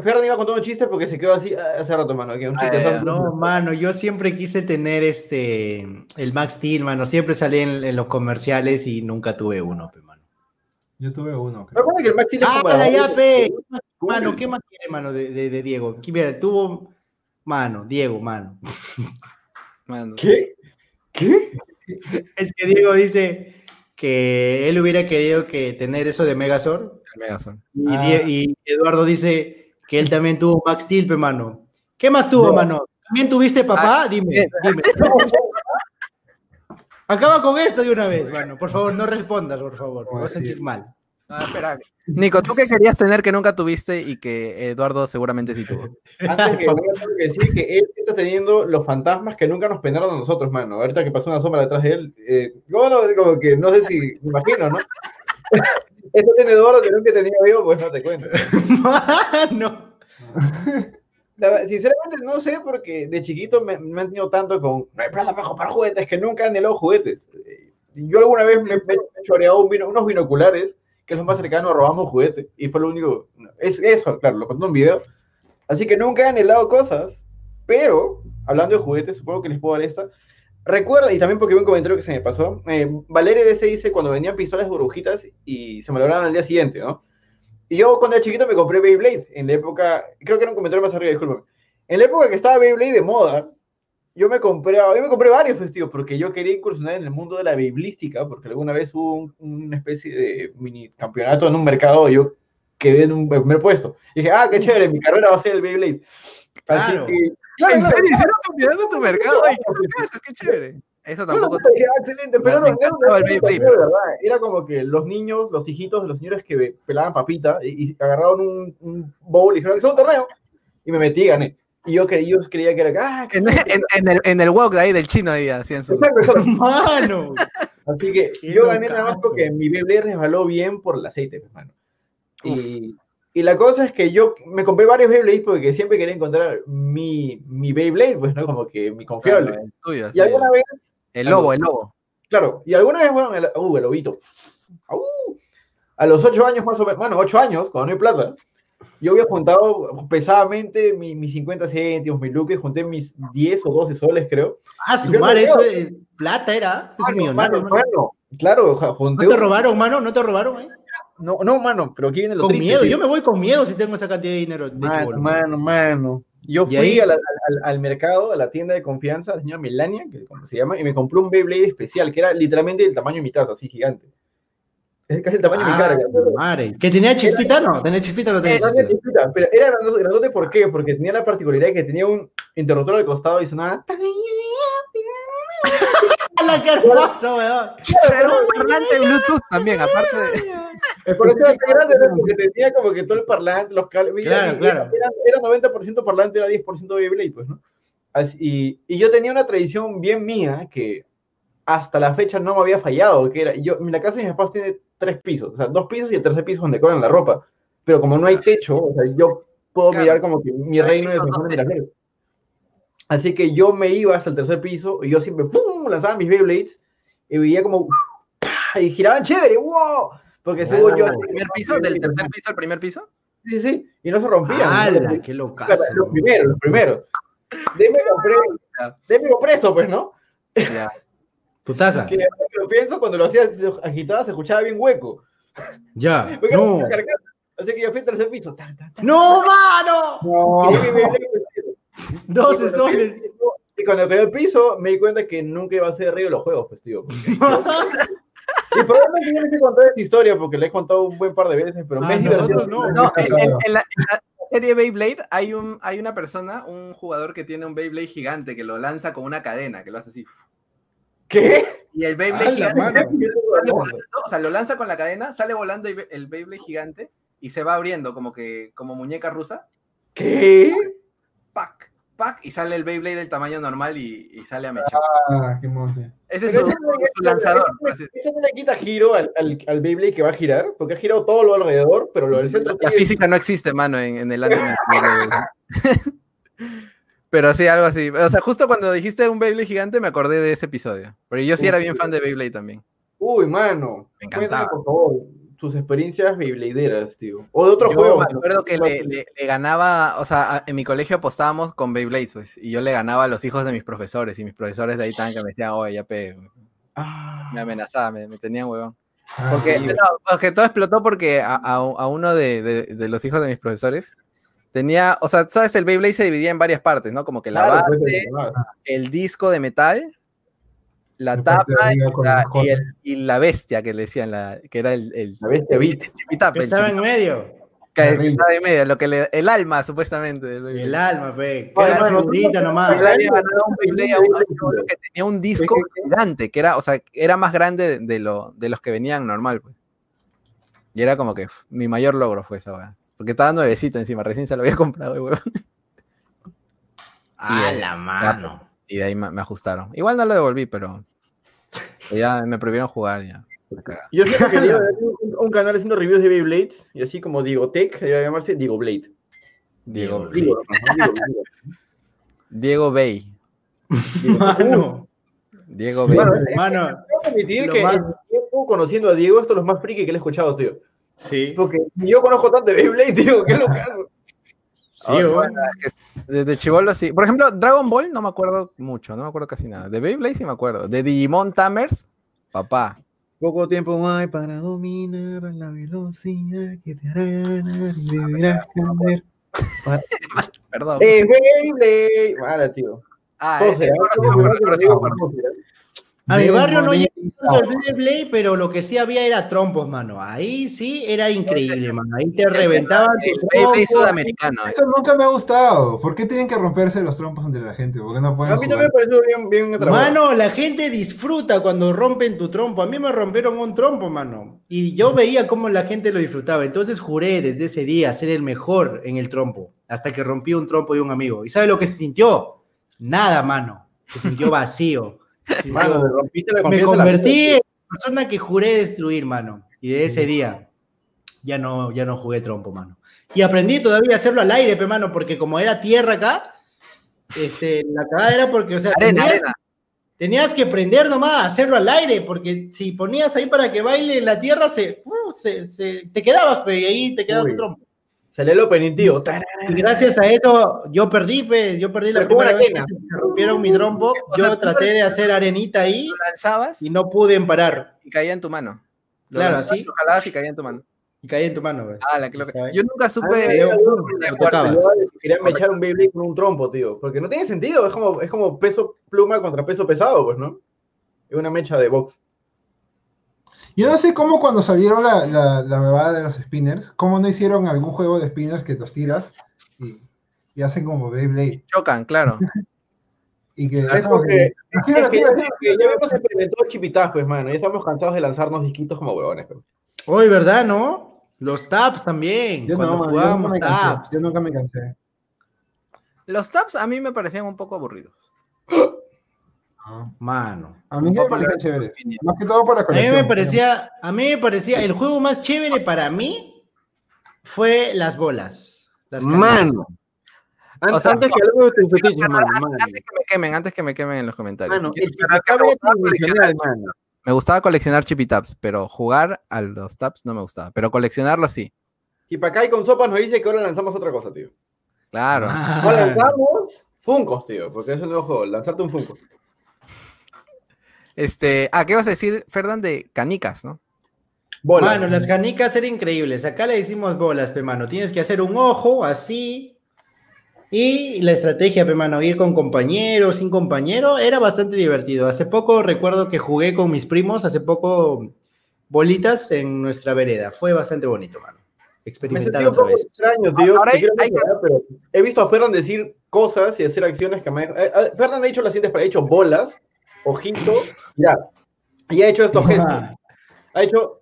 Ferran iba a contar un chiste porque se quedó así ah, hace rato, mano. que un chiste, Ah, No, mano, yo siempre quise tener este el Max Steel, mano. Siempre salí en, en los comerciales y nunca tuve uno, pe, mano. Yo tuve uno. creo. Recuerda que el Maxi ¡Ah, la ya, pe! Mano, ¿qué más quiere, mano, de, de- de Diego? Aquí, Mira, tuvo. Mano, Diego, mano. Mano. ¿Qué? ¿Qué? Es que Diego dice que él hubiera querido que tener eso de Megazord. Megazord. Y, Ah. Y Eduardo dice que él también tuvo Max Steel, mano. ¿Qué más tuvo, No. mano? ¿También tuviste papá? dime, bien. dime. Acaba con esto de una vez, mano. Por favor, no respondas, por favor. Me voy a sentir mal. Ah, espera. Nico, ¿tú qué querías tener que nunca tuviste y que Eduardo seguramente sí tuvo? Antes que nada, tengo que decir que él está teniendo los fantasmas que nunca nos penaron a nosotros, mano. Ahorita que pasó una sombra detrás de él, eh, yo no, como que no sé si, me imagino, ¿no? Esto tiene Eduardo que nunca tenido yo, pues no te cuento. La verdad, sinceramente no sé porque de chiquito me, me han tenido tanto con no hay plata para comprar juguetes que nunca han anhelado juguetes. Eh, Yo alguna vez me, he choreado un vino- unos binoculares, que es lo más cercano a robamos un juguete, y fue lo único. Es eso, claro, lo conté en un video. Así que nunca he anhelado cosas, pero hablando de juguetes, supongo que les puedo dar esta. Recuerda, y también porque vi un comentario que se me pasó, eh, Valeria DC dice cuando venían pistolas burbujitas y se malograban al día siguiente, ¿no? Y yo cuando era chiquito me compré Beyblade, en la época, creo que era un comentario más arriba, discúlpame. En la época que estaba Beyblade de moda, yo me compré, yo me compré varios festivos porque yo quería incursionar en el mundo de la beiblística, porque alguna vez hubo un- una especie de mini campeonato en un mercado yo quedé en un primer puesto. Y dije, ah, qué chévere, mi carrera va a ser el Beyblade. Así Claro. que, claro, ¿En serio hicieron campeonato de tu mercado? Ay, qué eso, qué chévere. Eso tampoco. puta, dije, ah, excelente, pero no, no, no, el no, no, de verdad, era como que los niños, los hijitos de los señores que pelaban papita y, y agarraron un, un bowl y dijeron, es un torneo, y me metí y gané. Y yo, cre- yo creía que era, ah, En, en, en el, en el walk de ahí del chino ahí hacían su. Exacto, exacto. Mano. Así que yo gané nada más porque mi Beyblade resbaló bien por el aceite, pues, mano. Y, y la cosa es que yo me compré varios Beyblades porque siempre quería encontrar mi, mi Beyblade, pues, ¿no? Como que mi confiable. Claro, el tuyo, y sí. alguna vez, El lobo, el lobo. claro, y alguna vez, bueno, el, uh, el lobito. Au. a los ocho años más o menos, bueno, ocho años, cuando no hay plata, yo había juntado pesadamente mi- mis 50 céntimos, mis luques, junté mis 10 o 12 soles, creo. Ah, sumar, eso es plata era. Es un Mano, millonario. mano, mano. mano. Claro, junté ¿No te un- robaron, mano? ¿No te robaron, eh? No, no, mano, pero aquí viene lo Con triste, miedo. Yo me voy con miedo si tengo esa cantidad de dinero. De Mano, chibolo. mano, mano. Yo ¿Y fui ahí? a la- al, al mercado, a la tienda de confianza, la señora Melania, que como se llama, y me compré un Beyblade especial, que era literalmente del tamaño de mi taza, así gigante. Es casi el tamaño de mi Ah, cara. madre. ¿Que tenía chispita? No, tenía chispita no tenía Eh, chispita. chispita, pero era grandote, grandote, ¿por qué? Porque tenía la particularidad de que tenía un interruptor al costado y sonaba. ¡A la carpazo, weón! Era un parlante Bluetooth también, aparte de. Por eso era grande, porque tenía como que todo el parlante, los cables. Claro, era, claro. Era, era 90% parlante, era 10% Beyblade, pues, ¿no? Así- y, y yo tenía una tradición bien mía que hasta la fecha no me había fallado, que era, yo, la casa de mis papás tiene tres pisos, o sea, dos pisos y el tercer piso donde colgan la ropa, pero como no hay techo, o sea, yo puedo Claro. mirar como que mi reino de pisos, San Juan dos de Miraflores. Así que yo me iba hasta el tercer piso y yo siempre ¡pum! lanzaba mis Beyblades y veía como ¡pah! y giraban chévere, wow, porque según yo ¿Del primer piso? ¿Del tercer piso al primer piso? Sí, sí, sí, y no se rompían. ¡Hala! ¿no? ¡Qué locazo! Los primeros, los primeros. De me compré, de me compré esto, pues, ¿no? Ya. ¿Tu taza? Que lo pienso, cuando lo hacía lo agitaba, se escuchaba bien hueco. Ya. Porque No. Así que yo fui al tercer piso. ¡No, mano! y 12 Y cuando caí al soles. piso- Y cuando cayó al piso, me di cuenta que nunca iba a ser río los juegos, pues, tío. porque- y probablemente yo les he contado esta historia porque la he contado un buen par de veces, pero Ah, me nosotros no. No, en, en- en la, en la serie Beyblade hay, un, hay una persona, un jugador que tiene un Beyblade gigante que lo lanza con una cadena, que lo hace así. ¿Qué? Y el Beyblade volando, o sea, lo lanza con la cadena, sale volando el Beyblade gigante y se va abriendo como que como muñeca rusa. ¿Qué? Pac, y sale el Beyblade del tamaño normal y, y sale a mechar. Ah, qué monte. Ese es su, lanzador. no le quita giro al, al, al Beyblade que va a girar, porque ha girado todo lo alrededor, pero lo del centro La física no existe, mano, en, en el anime. Pero sí, algo así. O sea, justo cuando dijiste un Beyblade gigante me acordé de ese episodio. Pero yo sí era bien fan de Beyblade también. Uy, mano. Me Cuéntame, encantaba. por favor, tus experiencias Beybladeras, tío. O de otro Yo juego. me acuerdo que le, le- le ganaba, o sea, en mi colegio apostábamos con Beyblades, pues, y yo le ganaba a los hijos de mis profesores, y mis profesores de ahí estaban que me decían, oye, ya pe, Ah, me amenazaban, me, me tenían huevón. Ah, Porque, no, porque todo explotó porque a, a- a uno de, de- de los hijos de mis profesores tenía, o sea, sabes, el Beyblade se dividía en varias partes, ¿no? Como que la claro, pues, base, el disco de metal, la tapa y la, y el- y la bestia que le decían, la, que era el, el, La bestia beat. Que el estaba en medio. que estaba en medio, lo que le- el alma supuestamente. El alma, fe. Que era figurita nomás. Él había ganado un Beyblade a un que tenía un disco ¿Qué, qué, gigante, que era, o sea, era más grande de, lo, de los que venían normal, pues. Y era como que mi mayor logro fue esa weá. Porque estaba nuevecito encima, recién se lo había comprado el huevón. A la mano. Y de ahí me ajustaron. Igual no lo devolví, pero ya me prohibieron jugar ya. Yo siempre quería un, un canal haciendo reviews de Beyblade, y así como Digo Tech, debería llamarse Digo Blade. Diego, Diego. Digo, ajá, Digo, Digo. Diego Bay. Mano, Diego Bay. Es- mano. Tengo que admitir Lo que más- tiempo conociendo a Diego, esto es lo más friki que le he escuchado, tío. Sí. Porque yo conozco tanto de Beyblade, tío, qué locazo. Sí, Ah, weón. bueno, es que Desde chivolo sí. Por ejemplo, Dragon Ball no me acuerdo mucho, no me acuerdo casi nada. De Beyblade sí me acuerdo. De Digimon Tamers, papá. Poco tiempo hay para dominar la velocidad que te hará ganar y deberás cambiar. Perdón. ¡Eh, Beyblade! Vale, tío. ah, ¿Cómo eh, eh, sí sí me acuerdo. ¿Cómo será? A mi barrio no tanto el Beyblade, pero lo que sí había era trompos, mano. Ahí sí era increíble, mano. Ahí te reventaban El Beyblade sudamericano. Eso nunca me ha gustado. ¿Por qué tienen que romperse los trompos entre la gente? ¿Por qué no pueden A mí también me pareció bien, bien atrapado. Mano, la gente disfruta cuando rompen tu trompo. A mí me rompieron un trompo, mano. Y yo veía cómo la gente lo disfrutaba. Entonces juré desde ese día ser el mejor en el trompo. Hasta que rompí un trompo de un amigo. ¿Y sabe lo que se sintió? Nada, mano. Se sintió vacío. Mano, me rompiste la me confianza. en la convertí en la persona que juré destruir, mano. Y de ese día ya no, ya no jugué trompo, mano. Y aprendí todavía a hacerlo al aire, pe, mano, porque como era tierra acá, este, la cagada era porque, o sea, Arena, tenías, arena. tenías que aprender nomás a hacerlo al aire, porque si ponías ahí para que baile en la tierra, se, uh, se- se- te quedabas, pe, y ahí te quedaba Uy. tu trompo. Salió el opening, tío. Y gracias a eso yo perdí, pe, yo perdí la primera vez que me rompieron mi trompo. Sea, Yo traté de hacer arenita ahí Lo lanzabas y no pude parar. y caía en tu mano. Lo Claro, así. Lo jalabas y caía en tu mano. Y caí en tu mano, güey. Ah, la que. Yo nunca Ah, supe. yo- Lo tocabas. Querían me echar un Beyblade con un trompo, tío. Porque no tiene sentido. Es como, es como peso pluma contra peso pesado, pues, ¿no? Es una mecha de box. Yo no sé cómo cuando salieron la, la, la bebada de los spinners, cómo no hicieron algún juego de spinners que los tiras y, y hacen como Beyblade. Chocan, claro. Y que Es porque- que- Es que, es ya hemos experimentado chipitaz, pues, mano. Ya estamos cansados de lanzarnos disquitos como huevones. pues. Hoy, ¿verdad, no? Los taps también. Yo cuando no, yo jugábamos nunca me cansé. Yo nunca me cansé. Los taps a mí me parecían un poco aburridos. Mano. A mí me opinion. Más que todo por la A mí me parecía, a mí me parecía, el juego más chévere para mí fue las bolas. Las. Mano. An- O sea, antes que hablemos de tus fetiches, mano. mano. Antes que me quemen, antes que me quemen en los comentarios. Mano, Quiero el aclarar que chipitaz me, gustaba coleccionar, mano. me gustaba coleccionar chipitaps, pero jugar a los taps no me gustaba. Pero coleccionarlos sí. Y para acá y con sopas nos dice que ahora lanzamos otra cosa, tío. Claro. Ah. Ahora lanzamos Funcos, tío, porque es el nuevo juego, lanzarte un Funko. Este, ah, ¿qué vas a decir, Fernán, de canicas, no? Bola. Mano, las canicas eran increíbles. Acá le hicimos bolas, pe mano. Tienes que hacer un ojo así. Y la estrategia, pe mano, ir con compañero, sin compañero, era bastante divertido. Hace poco recuerdo que jugué con mis primos, hace poco bolitas en nuestra vereda. Fue bastante bonito, mano. Me Experimentar un otra poco vez. extraño, tío. Ahora hay- hay- pero he visto a Fernan decir cosas y hacer acciones que me... eh, eh, Fernan ha hecho las siguientes, ha hecho bolas, ojito, ya. Y ha hecho estos gestos. Ha hecho...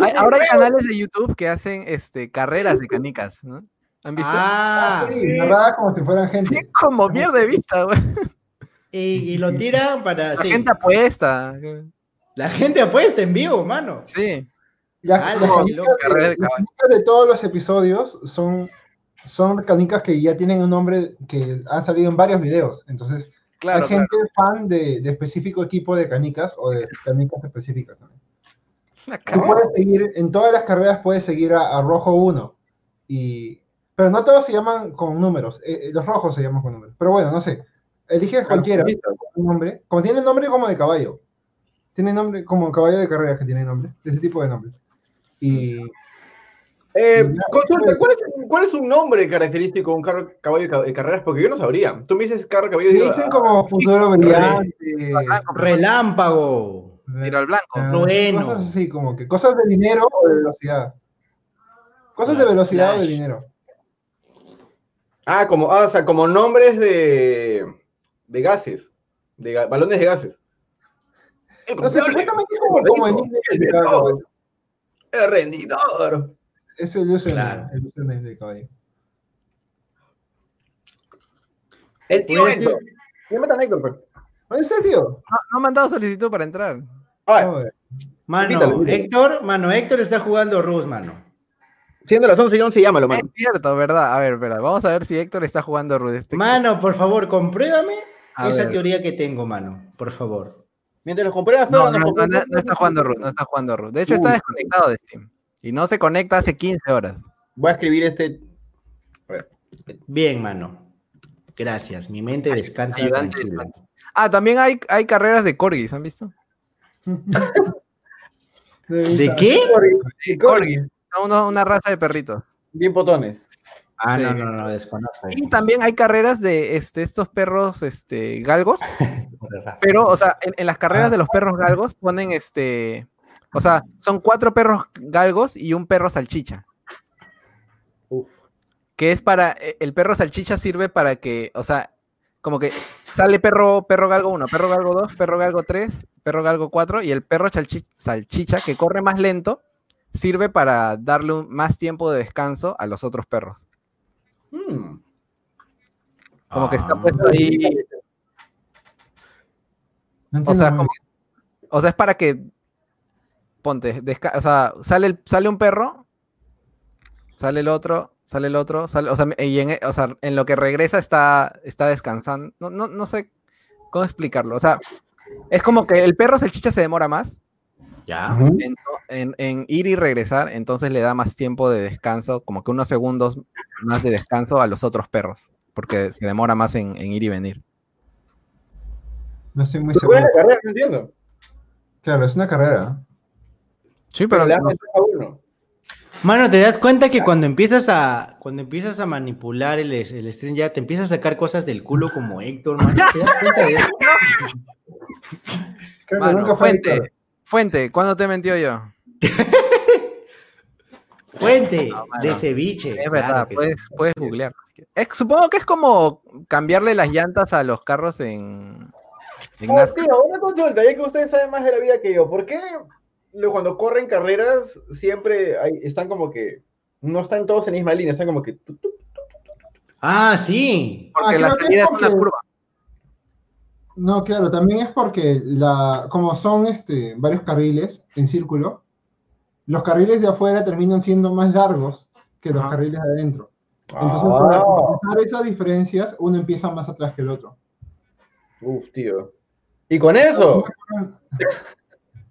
Hay- ahora hay canales de YouTube que hacen este, carreras de canicas, ¿no? ¿Han visto? Ah, Sí, como si fueran gente. Sí, como mierda de vista, güey. y, y lo tiran para. La sí. gente apuesta. La gente apuesta en vivo, mano. Sí. Ya, Ah, las canicas de, carrera de las canicas de todos los episodios son, son canicas que ya tienen un nombre que han salido en varios videos. Entonces, Claro, hay gente fan de, de específico equipo de canicas o de canicas específicas también. claro. Tú puedes seguir, en todas las carreras puedes seguir a, a Rojo 1. Y, pero no todos se llaman con números. eh, eh, los rojos se llaman con números. Pero bueno, no sé. Eliges cualquiera. un nombre. Como tiene nombre como de caballo. Tiene nombre como caballo de carreras que tiene nombre. De ese tipo de nombre. Y Eh, consulta, ¿cuál es, cuál es un nombre característico de un carro, caballo de ca- de carreras? Porque yo no sabría. Tú me dices carro, caballo, digo, dicen ah, como futuro brillante. Relámpago. Tiro al blanco. ah, Trueno. Cosas así como que. Cosas de dinero o de velocidad. Cosas de Claro, velocidad o de flash. dinero. Ah, como, ah, o sea, como nombres de, de gases, de ga- balones de gases. El No sé, supuestamente es como, como el nick el de caballo. el rendidor. Es el username. Claro. El username de caballo. El tío Héctor. A Héctor, pues. ¿Dónde está el tío? No, no me han dado solicitud para entrar. Ah. Mano, Invítalo. Héctor, mano, Héctor está jugando Rus, mano. siendo las 11 y 11, llámalo, Es mano. cierto, ¿verdad? A ver, espera, vamos a ver si Héctor está jugando Rude. Este- Mano, por favor, compruébame A esa ver. teoría que tengo, mano. Por favor. Mientras los compruebas, No, no, no, no, no, no está jugando Rude, no está jugando Rude. De hecho, está desconectado de Steam. Y no se conecta hace 15 horas. Voy a escribir este. A ver. Bien, mano. Gracias. Mi mente descansa. Ah, también hay, hay carreras de corgis, ¿han visto? ¿De qué? Corgis. Son uno- una raza de perritos. Bien potones. Ah, Sí. no, no, no, desconozco. Y también hay carreras de este, estos perros este, galgos. Pero, o sea, en, en las carreras de los perros galgos ponen este. O sea, son cuatro perros galgos y un perro salchicha. Uf. Que es para. e- El perro salchicha sirve para que. O sea, como que sale perro, perro galgo 1, perro galgo 2, perro galgo 3, perro galgo 4 y el perro salchi- salchicha que corre más lento sirve para darle un- más tiempo de descanso a los otros perros. Hmm. Como que está Ah. puesto ahí. No O sea, como- o sea, es para que. Ponte, desca- o sea, sale, el- sale un perro, sale el otro, sale el otro, sale, o sea, y en, o sea, en lo que regresa está, está descansando. No, no, no sé cómo explicarlo. O sea, es como que el perro salchicha se demora más Ya. En, en- en ir y regresar, entonces le da más tiempo de descanso, como que unos segundos más de descanso a los otros perros, porque se demora más en, en ir y venir. No estoy muy ¿cuál es seguro. la carrera? No entiendo. Claro, es una carrera. Sí, Pero pero le dan ventaja a uno. Mano, te das cuenta que cuando empiezas a cuando empiezas a manipular el, el stream ya te empiezas a sacar cosas del culo como Héctor, mano. ¿Te das cuenta de eso? Creo que Mano, nunca fue fuente, Héctor. fuente, ¿cuándo te mentió yo? Fuente No, de ceviche. Es verdad, puedes, sí. puedes googlear. Es- supongo que es como cambiarle las llantas a los carros en, en Oh, tío, una consulta, ya que ustedes saben más de la vida que yo, ¿por qué cuando corren carreras siempre hay- están como que no están todos en la misma línea, están como que tu, tu, Ah, sí. Porque Ah, la salida es es una curva. No, claro, también es porque la, como son este, varios carriles en círculo, los carriles de afuera terminan siendo más largos que los carriles de adentro. Ah, Entonces, para compensar esas diferencias, uno empieza más atrás que el otro. uf, tío. Y con eso,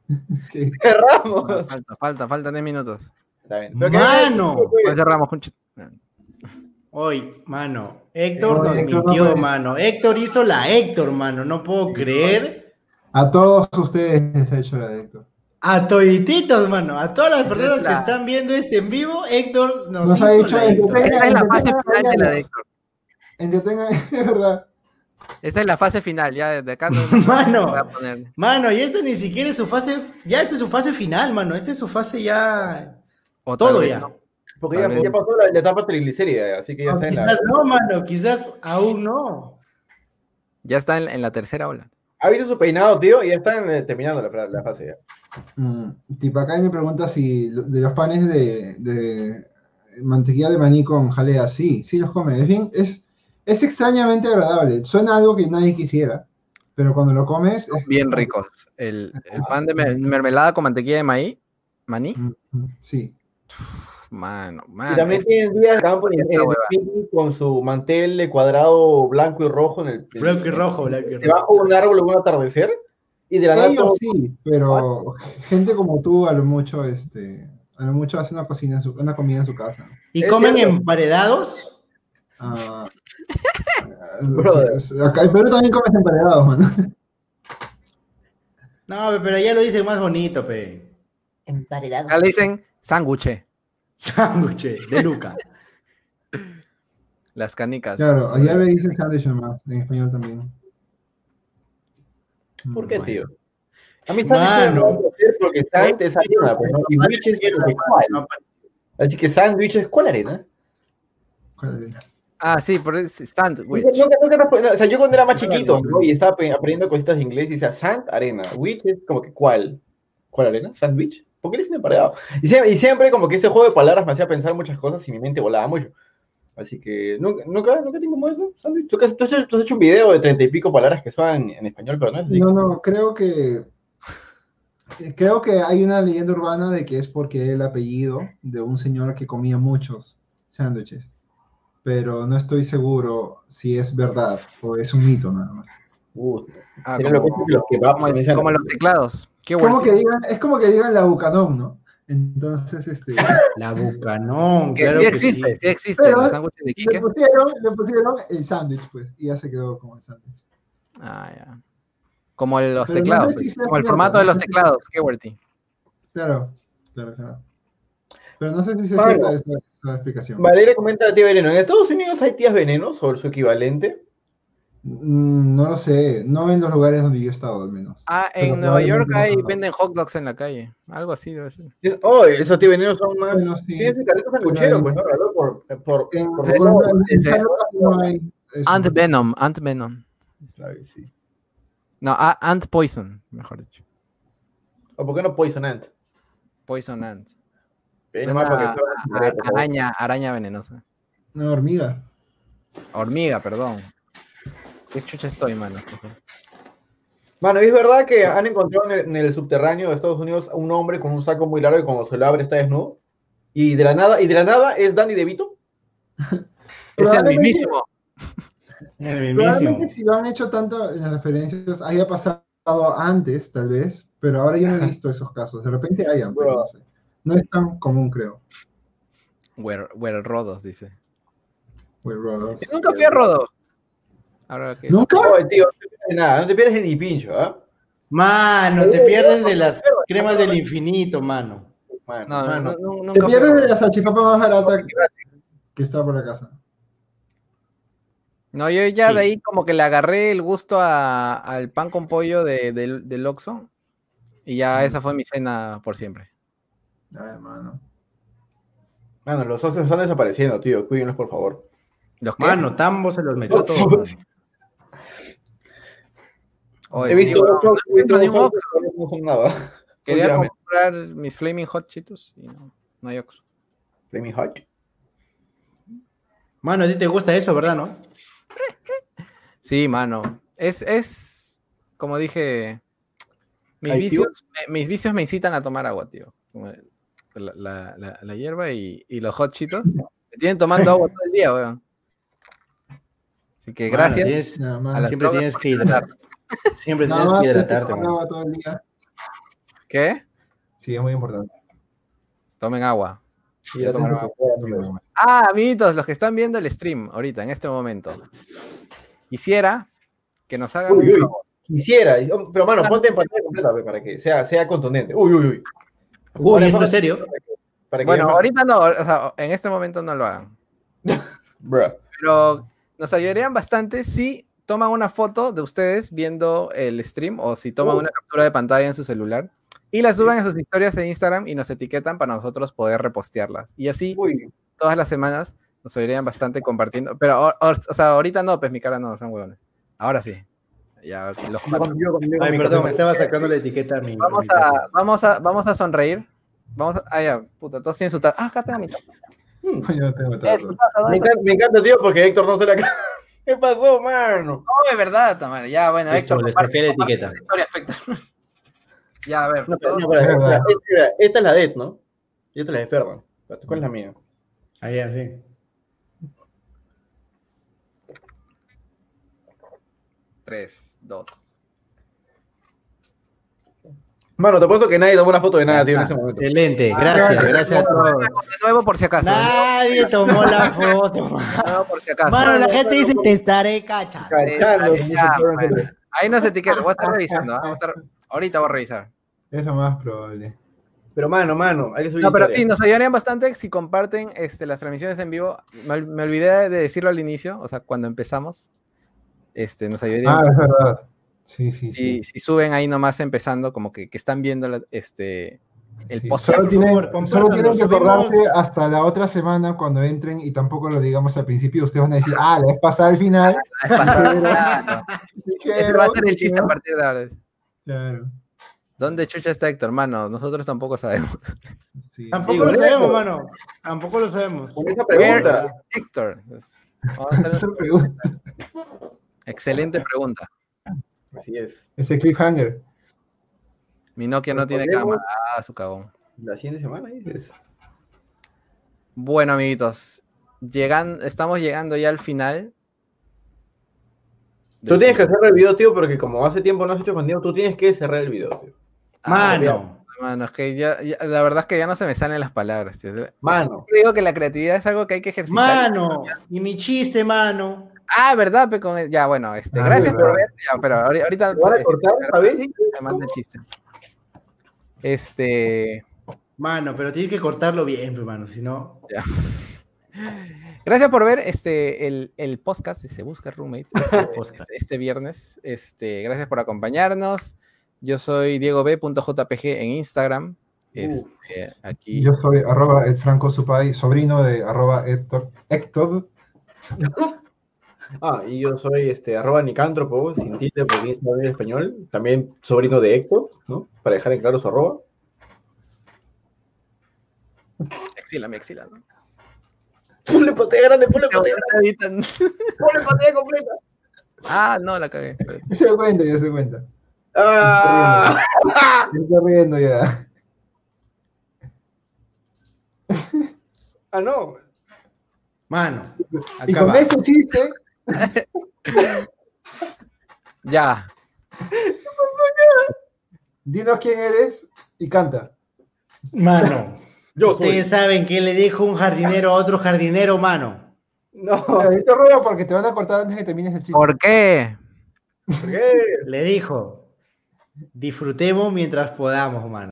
Que- cerramos. Falta, falta, faltan 10 minutos. Está bien. Pero que- Mano. Pues cerramos, Conchi. Hoy, mano. Héctor No, nos no mintió, puede. mano. Héctor hizo la Héctor, mano. No puedo creer. A todos ustedes les he hecho la de Héctor. A todititos, mano. A todas las personas que la- están viendo este en vivo, Héctor nos, Nos ha hizo dicho la el Héctor. Esa es la fase final de la de Héctor. Entretengan, es verdad. Esa es la fase final, ya de acá no, Mano. no voy a poner. Mano, y esta ni siquiera es su fase. Ya esta es su fase final, mano. Esta es su fase ya. O Todo ya. no. Porque ya, ya pasó la, la etapa triglicérida, así que ya está en la. quizás no, mano. Quizás aún no. Ya está en, en la tercera ola. ¿Ha visto su peinado, tío? Y ya están eh, terminando la, la fase ya. Mm, Tipacay me pregunta si de los panes de, de mantequilla de maní con jalea, sí, sí los come. Es bien, es, es extrañamente agradable. Suena algo que nadie quisiera, pero cuando lo comes es Bien ricos. El, el pan de mer- mermelada con mantequilla de maíz, maní. Sí. Uf, Mano, Y mano. también tienen días campo en, en el con su mantel de cuadrado blanco y rojo en el Blanco y rojo, blanco y rojo. debajo de un árbol en un atardecer y de la Ellos todo- sí, pero gente como tú a lo mucho, este, a lo mucho hace una cocina en su, una comida en su casa. ¿Y comen cierto. emparedados? Ah, sí, acá en Perú también comes emparedados, mano. No, pe, pero ya lo dicen más bonito, pe. Emparedado. Acá le dicen sándwich. Sándwich de Luca. Las canicas. Claro, allá le dicen sándwich nomás, en español también. ¿Por qué, tío? A mí sándwich gusta porque Sant es arena, pues, ¿no? y witch es cuál. Así que sándwich es ¿cuál arena? ¿cuál es? Ah, sí, por eso sándwich. Nunca- nunca- nunca nos- o sea, yo cuando era más chiquito. ¿no? Y estaba aprendiendo cositas de inglés y decía Sant arena, witch es como que ¿cuál? ¿Cuál arena? ¿Sandwich? ¿Por qué le dicen emparedado? Y siempre, y siempre como que ese juego de palabras me hacía pensar muchas cosas y mi mente volaba mucho. Así que nunca, nunca, nunca tengo como eso, sándwich. ¿Tú, tú tú has hecho un video de treinta y pico palabras que son en español, pero no es así. No, no, creo que creo que hay una leyenda urbana de que es porque el apellido de un señor que comía muchos sándwiches. Pero no estoy seguro si es verdad o es un mito nada más. Uh, Ah, como, que los como teclados. Qué Como que bueno. digan, es como que digan la Bucanón, ¿no? Entonces, este, La Bucanón, Que claro sí que existe, sí. sí existe. Pero- Los sándwiches de le Quique. pusieron, le pusieron el sándwich, pues, y ya se quedó como el sándwich. Ah, ya. Como los Pero no teclados. sé si pues, como el formato de los teclados. Qué. Claro, claro, claro. Pero no sé si se cierta esa, esa explicación. Valeria comenta a ti veneno. ¿En Estados Unidos hay tías venenos o su equivalente? Mm, No lo sé, no en los lugares donde yo he estado, al menos. Ah, Pero en Nueva York hay, no. venden hot dogs en la calle. Algo así debe ser. Oh, esos tías venenos son más. Bueno, sí. Tienen ese carrito sanguchero, pues, ¿no? ¿Verdad? Por, por, En, por- en- en- no hay. Ant Venom, Ant Venom. claro que sí. No, Ant Poison, mejor dicho. ¿O por qué no Poison Ant? Poison Ant. A- araña, araña venenosa. Una hormiga. Hormiga, perdón. ¿Qué chucha estoy, mano? Mano, ¿es verdad que han encontrado en el, en el subterráneo de Estados Unidos a un hombre con un saco muy largo y cuando se lo abre está desnudo? Y de la nada, y de la nada es Danny DeVito. Es el mismísimo. El mismísimo. Si lo han hecho tanto en las referencias, haya pasado antes, tal vez, pero ahora yo no he visto esos casos. De repente hayan, pero no sé. No es tan común, creo. Where, where Rodos, dice. Will Rodos. Yo nunca fui a Rodo. Ahora que. ¿Nunca? Oye, tío, no te pierdes de nada, no te pierdes de ni pincho, ¿ah? Mano, te pierdes de las cremas del infinito, mano. Mano, No, no, mano. no, no, Te nunca fui pierdes de la salchipapa más barata que está por la casa. No, yo ya Sí. de ahí como que le agarré el gusto a- al pan con pollo de, del, del Oxxo. Y ya esa fue mi cena por siempre. Ay, hermano. Mano, los ojos están desapareciendo, tío. Cuídenlos, por favor. ¿Los qué? Mano, Tambo se los metió todos. He sí, visto dos no son nada. Quería comprar mis Flaming Hot Cheetos y no, no hay Oxxo. Flaming Hot. Mano, a ti te gusta eso, ¿verdad, no? Sí, mano. Es, es, como dije, mis vicios, me- mis vicios me incitan a tomar agua, tío. La, la, hierba y, y los hot cheetos me tienen tomando agua todo el día, weón. Así que gracias. tienes- Nada a siempre tienes que hidratar. Siempre Nada tienes más que hidratarte, agua todo el día. ¿Qué? Sí, es muy importante. Tomen agua. Ah, amiguitos, los que están viendo el stream ahorita, en este momento. Quisiera que nos hagan Uy, un uy. Quisiera, oh, pero mano, ponte en pantalla completa para que sea, sea contundente. Uy, uy, uy. Uy, ¿esto es serio? Para que Bueno, ahorita no, o sea, en este momento no lo hagan. Pero nos ayudarían bastante si toman una foto de ustedes viendo el stream o si toman Uh. una captura de pantalla en su celular y la suben a sus historias de Instagram y nos etiquetan para nosotros poder repostearlas. Y así Uy, todas las semanas nos ayudarían bastante compartiendo. Pero, o, o- o sea, ahorita no, pues mi cara no, son huevones. Ahora sí. Ya, los Yo cuatro. con- yo con- yo con Ay, perdón, me estaba sacando la etiqueta a mi. Vamos mi a, vamos a, vamos a sonreír. Vamos a, ah, ya, puta, todos tienen su taza. Ah, acá tengo mi taza. Yo no tengo Eh, taza. tu taza, ¿dónde Me encanta, me encanta, tío, porque Héctor no se la ¿Qué pasó, mano? No, es verdad, Tamara. Ya, bueno, Listo, Héctor, les comparte- saqué la etiqueta. ya, a ver. No, pero, todos- no, pero, Es verdad. esta, esta es la det, ¿no? Y esta es la de Ferdan. ¿Cuál es la mía? Ah, ya, sí. Tres, dos. Mano, te apuesto que nadie tomó una foto de nada, tío, en Ah, ese momento. Excelente, gracias, gracias a todos. De nuevo, por si acaso. Nadie tomó la foto. De nuevo, por si acaso. Mano, la gente dice, te estaré cachando. Bueno. Ahí no se etiqueta, voy a estar revisando. ¿ah? Voy a estar- Ahorita voy a revisar. Es lo más probable. Pero, mano, mano, hay que subir No, pero historia. sí, nos ayudarían bastante si comparten este, las transmisiones en vivo. Me, me olvidé de decirlo al inicio, o sea, cuando empezamos. Este, nos ayudaría. Ah, es verdad. Sí, sí, sí. si, si suben ahí nomás empezando, como que, que están viendo la- este, el Sí, post. Solo tienen, favor, solo tienen que acordarse hasta la otra semana cuando entren y tampoco lo digamos al principio. Ustedes van a decir, ah, la vez pasada al final. Claro, Ese va a ser el chiste a partir de ahora. Claro. ¿Dónde chucha está Héctor, hermano? Nosotros tampoco sabemos. Sí. Tampoco Digo, lo sabemos, mano. Tampoco lo sabemos. Con esa pregunta. Héctor? Vamos a hacer Esa una pregunta, excelente pregunta. Así es. ese cliffhanger. Mi Nokia no tiene cámara. Ah, su cagón. La siguiente semana dices. Bueno, amiguitos, llegan, estamos llegando ya al final. Tú tienes que cerrar el video, tío, porque como hace tiempo no has hecho contenido, tú tienes que cerrar el video, tío. Ah, Mano. Mano, es que ya, ya- la verdad es que ya no se me salen las palabras. tío. Mano. Digo que la creatividad es algo que hay que ejercitar. Mano. Y mi chiste, mano. Ah, ¿verdad? Pe, con- Ya, bueno, este, Ah, gracias verdad. por ver. Ya, pero ahori- ahorita ¿Te van a este, cortar, sabes? me manda el chiste. Este, Mano, pero tienes que cortarlo bien, pues, mano. Si no. ya. Gracias por ver este el, el podcast de Se Busca Roommate este, este- este viernes. Este, gracias por acompañarnos. Yo soy Diego B.jpg en Instagram. Este, aquí. Yo soy arroba Ed Franco Supay, sobrino de arroba Héctor. Héctor. Ah, y yo soy este, arroba nicántropo, sin tilde, porque Instagram en español. También sobrino de Héctor, ¿no? Para dejar en claro su arroba. Exílame, exílame. Ponle pantalla grande, ponle pantalla grande, ponle pantalla completa. Ah, no, la cagué. Ya se da cuenta, ya se da cuenta. Ah, Ya está riendo ya. ah, no. Mano. Y Acá con este chiste, Ya. dinos quién eres y canta. Mano. Yo soy. Ustedes saben que le dijo un jardinero a otro jardinero, mano. No. Ahorita roba porque te van a cortar antes que termines el chiste. ¿Por qué? ¿Por qué? Le dijo. Disfrutemos mientras podamos, mano.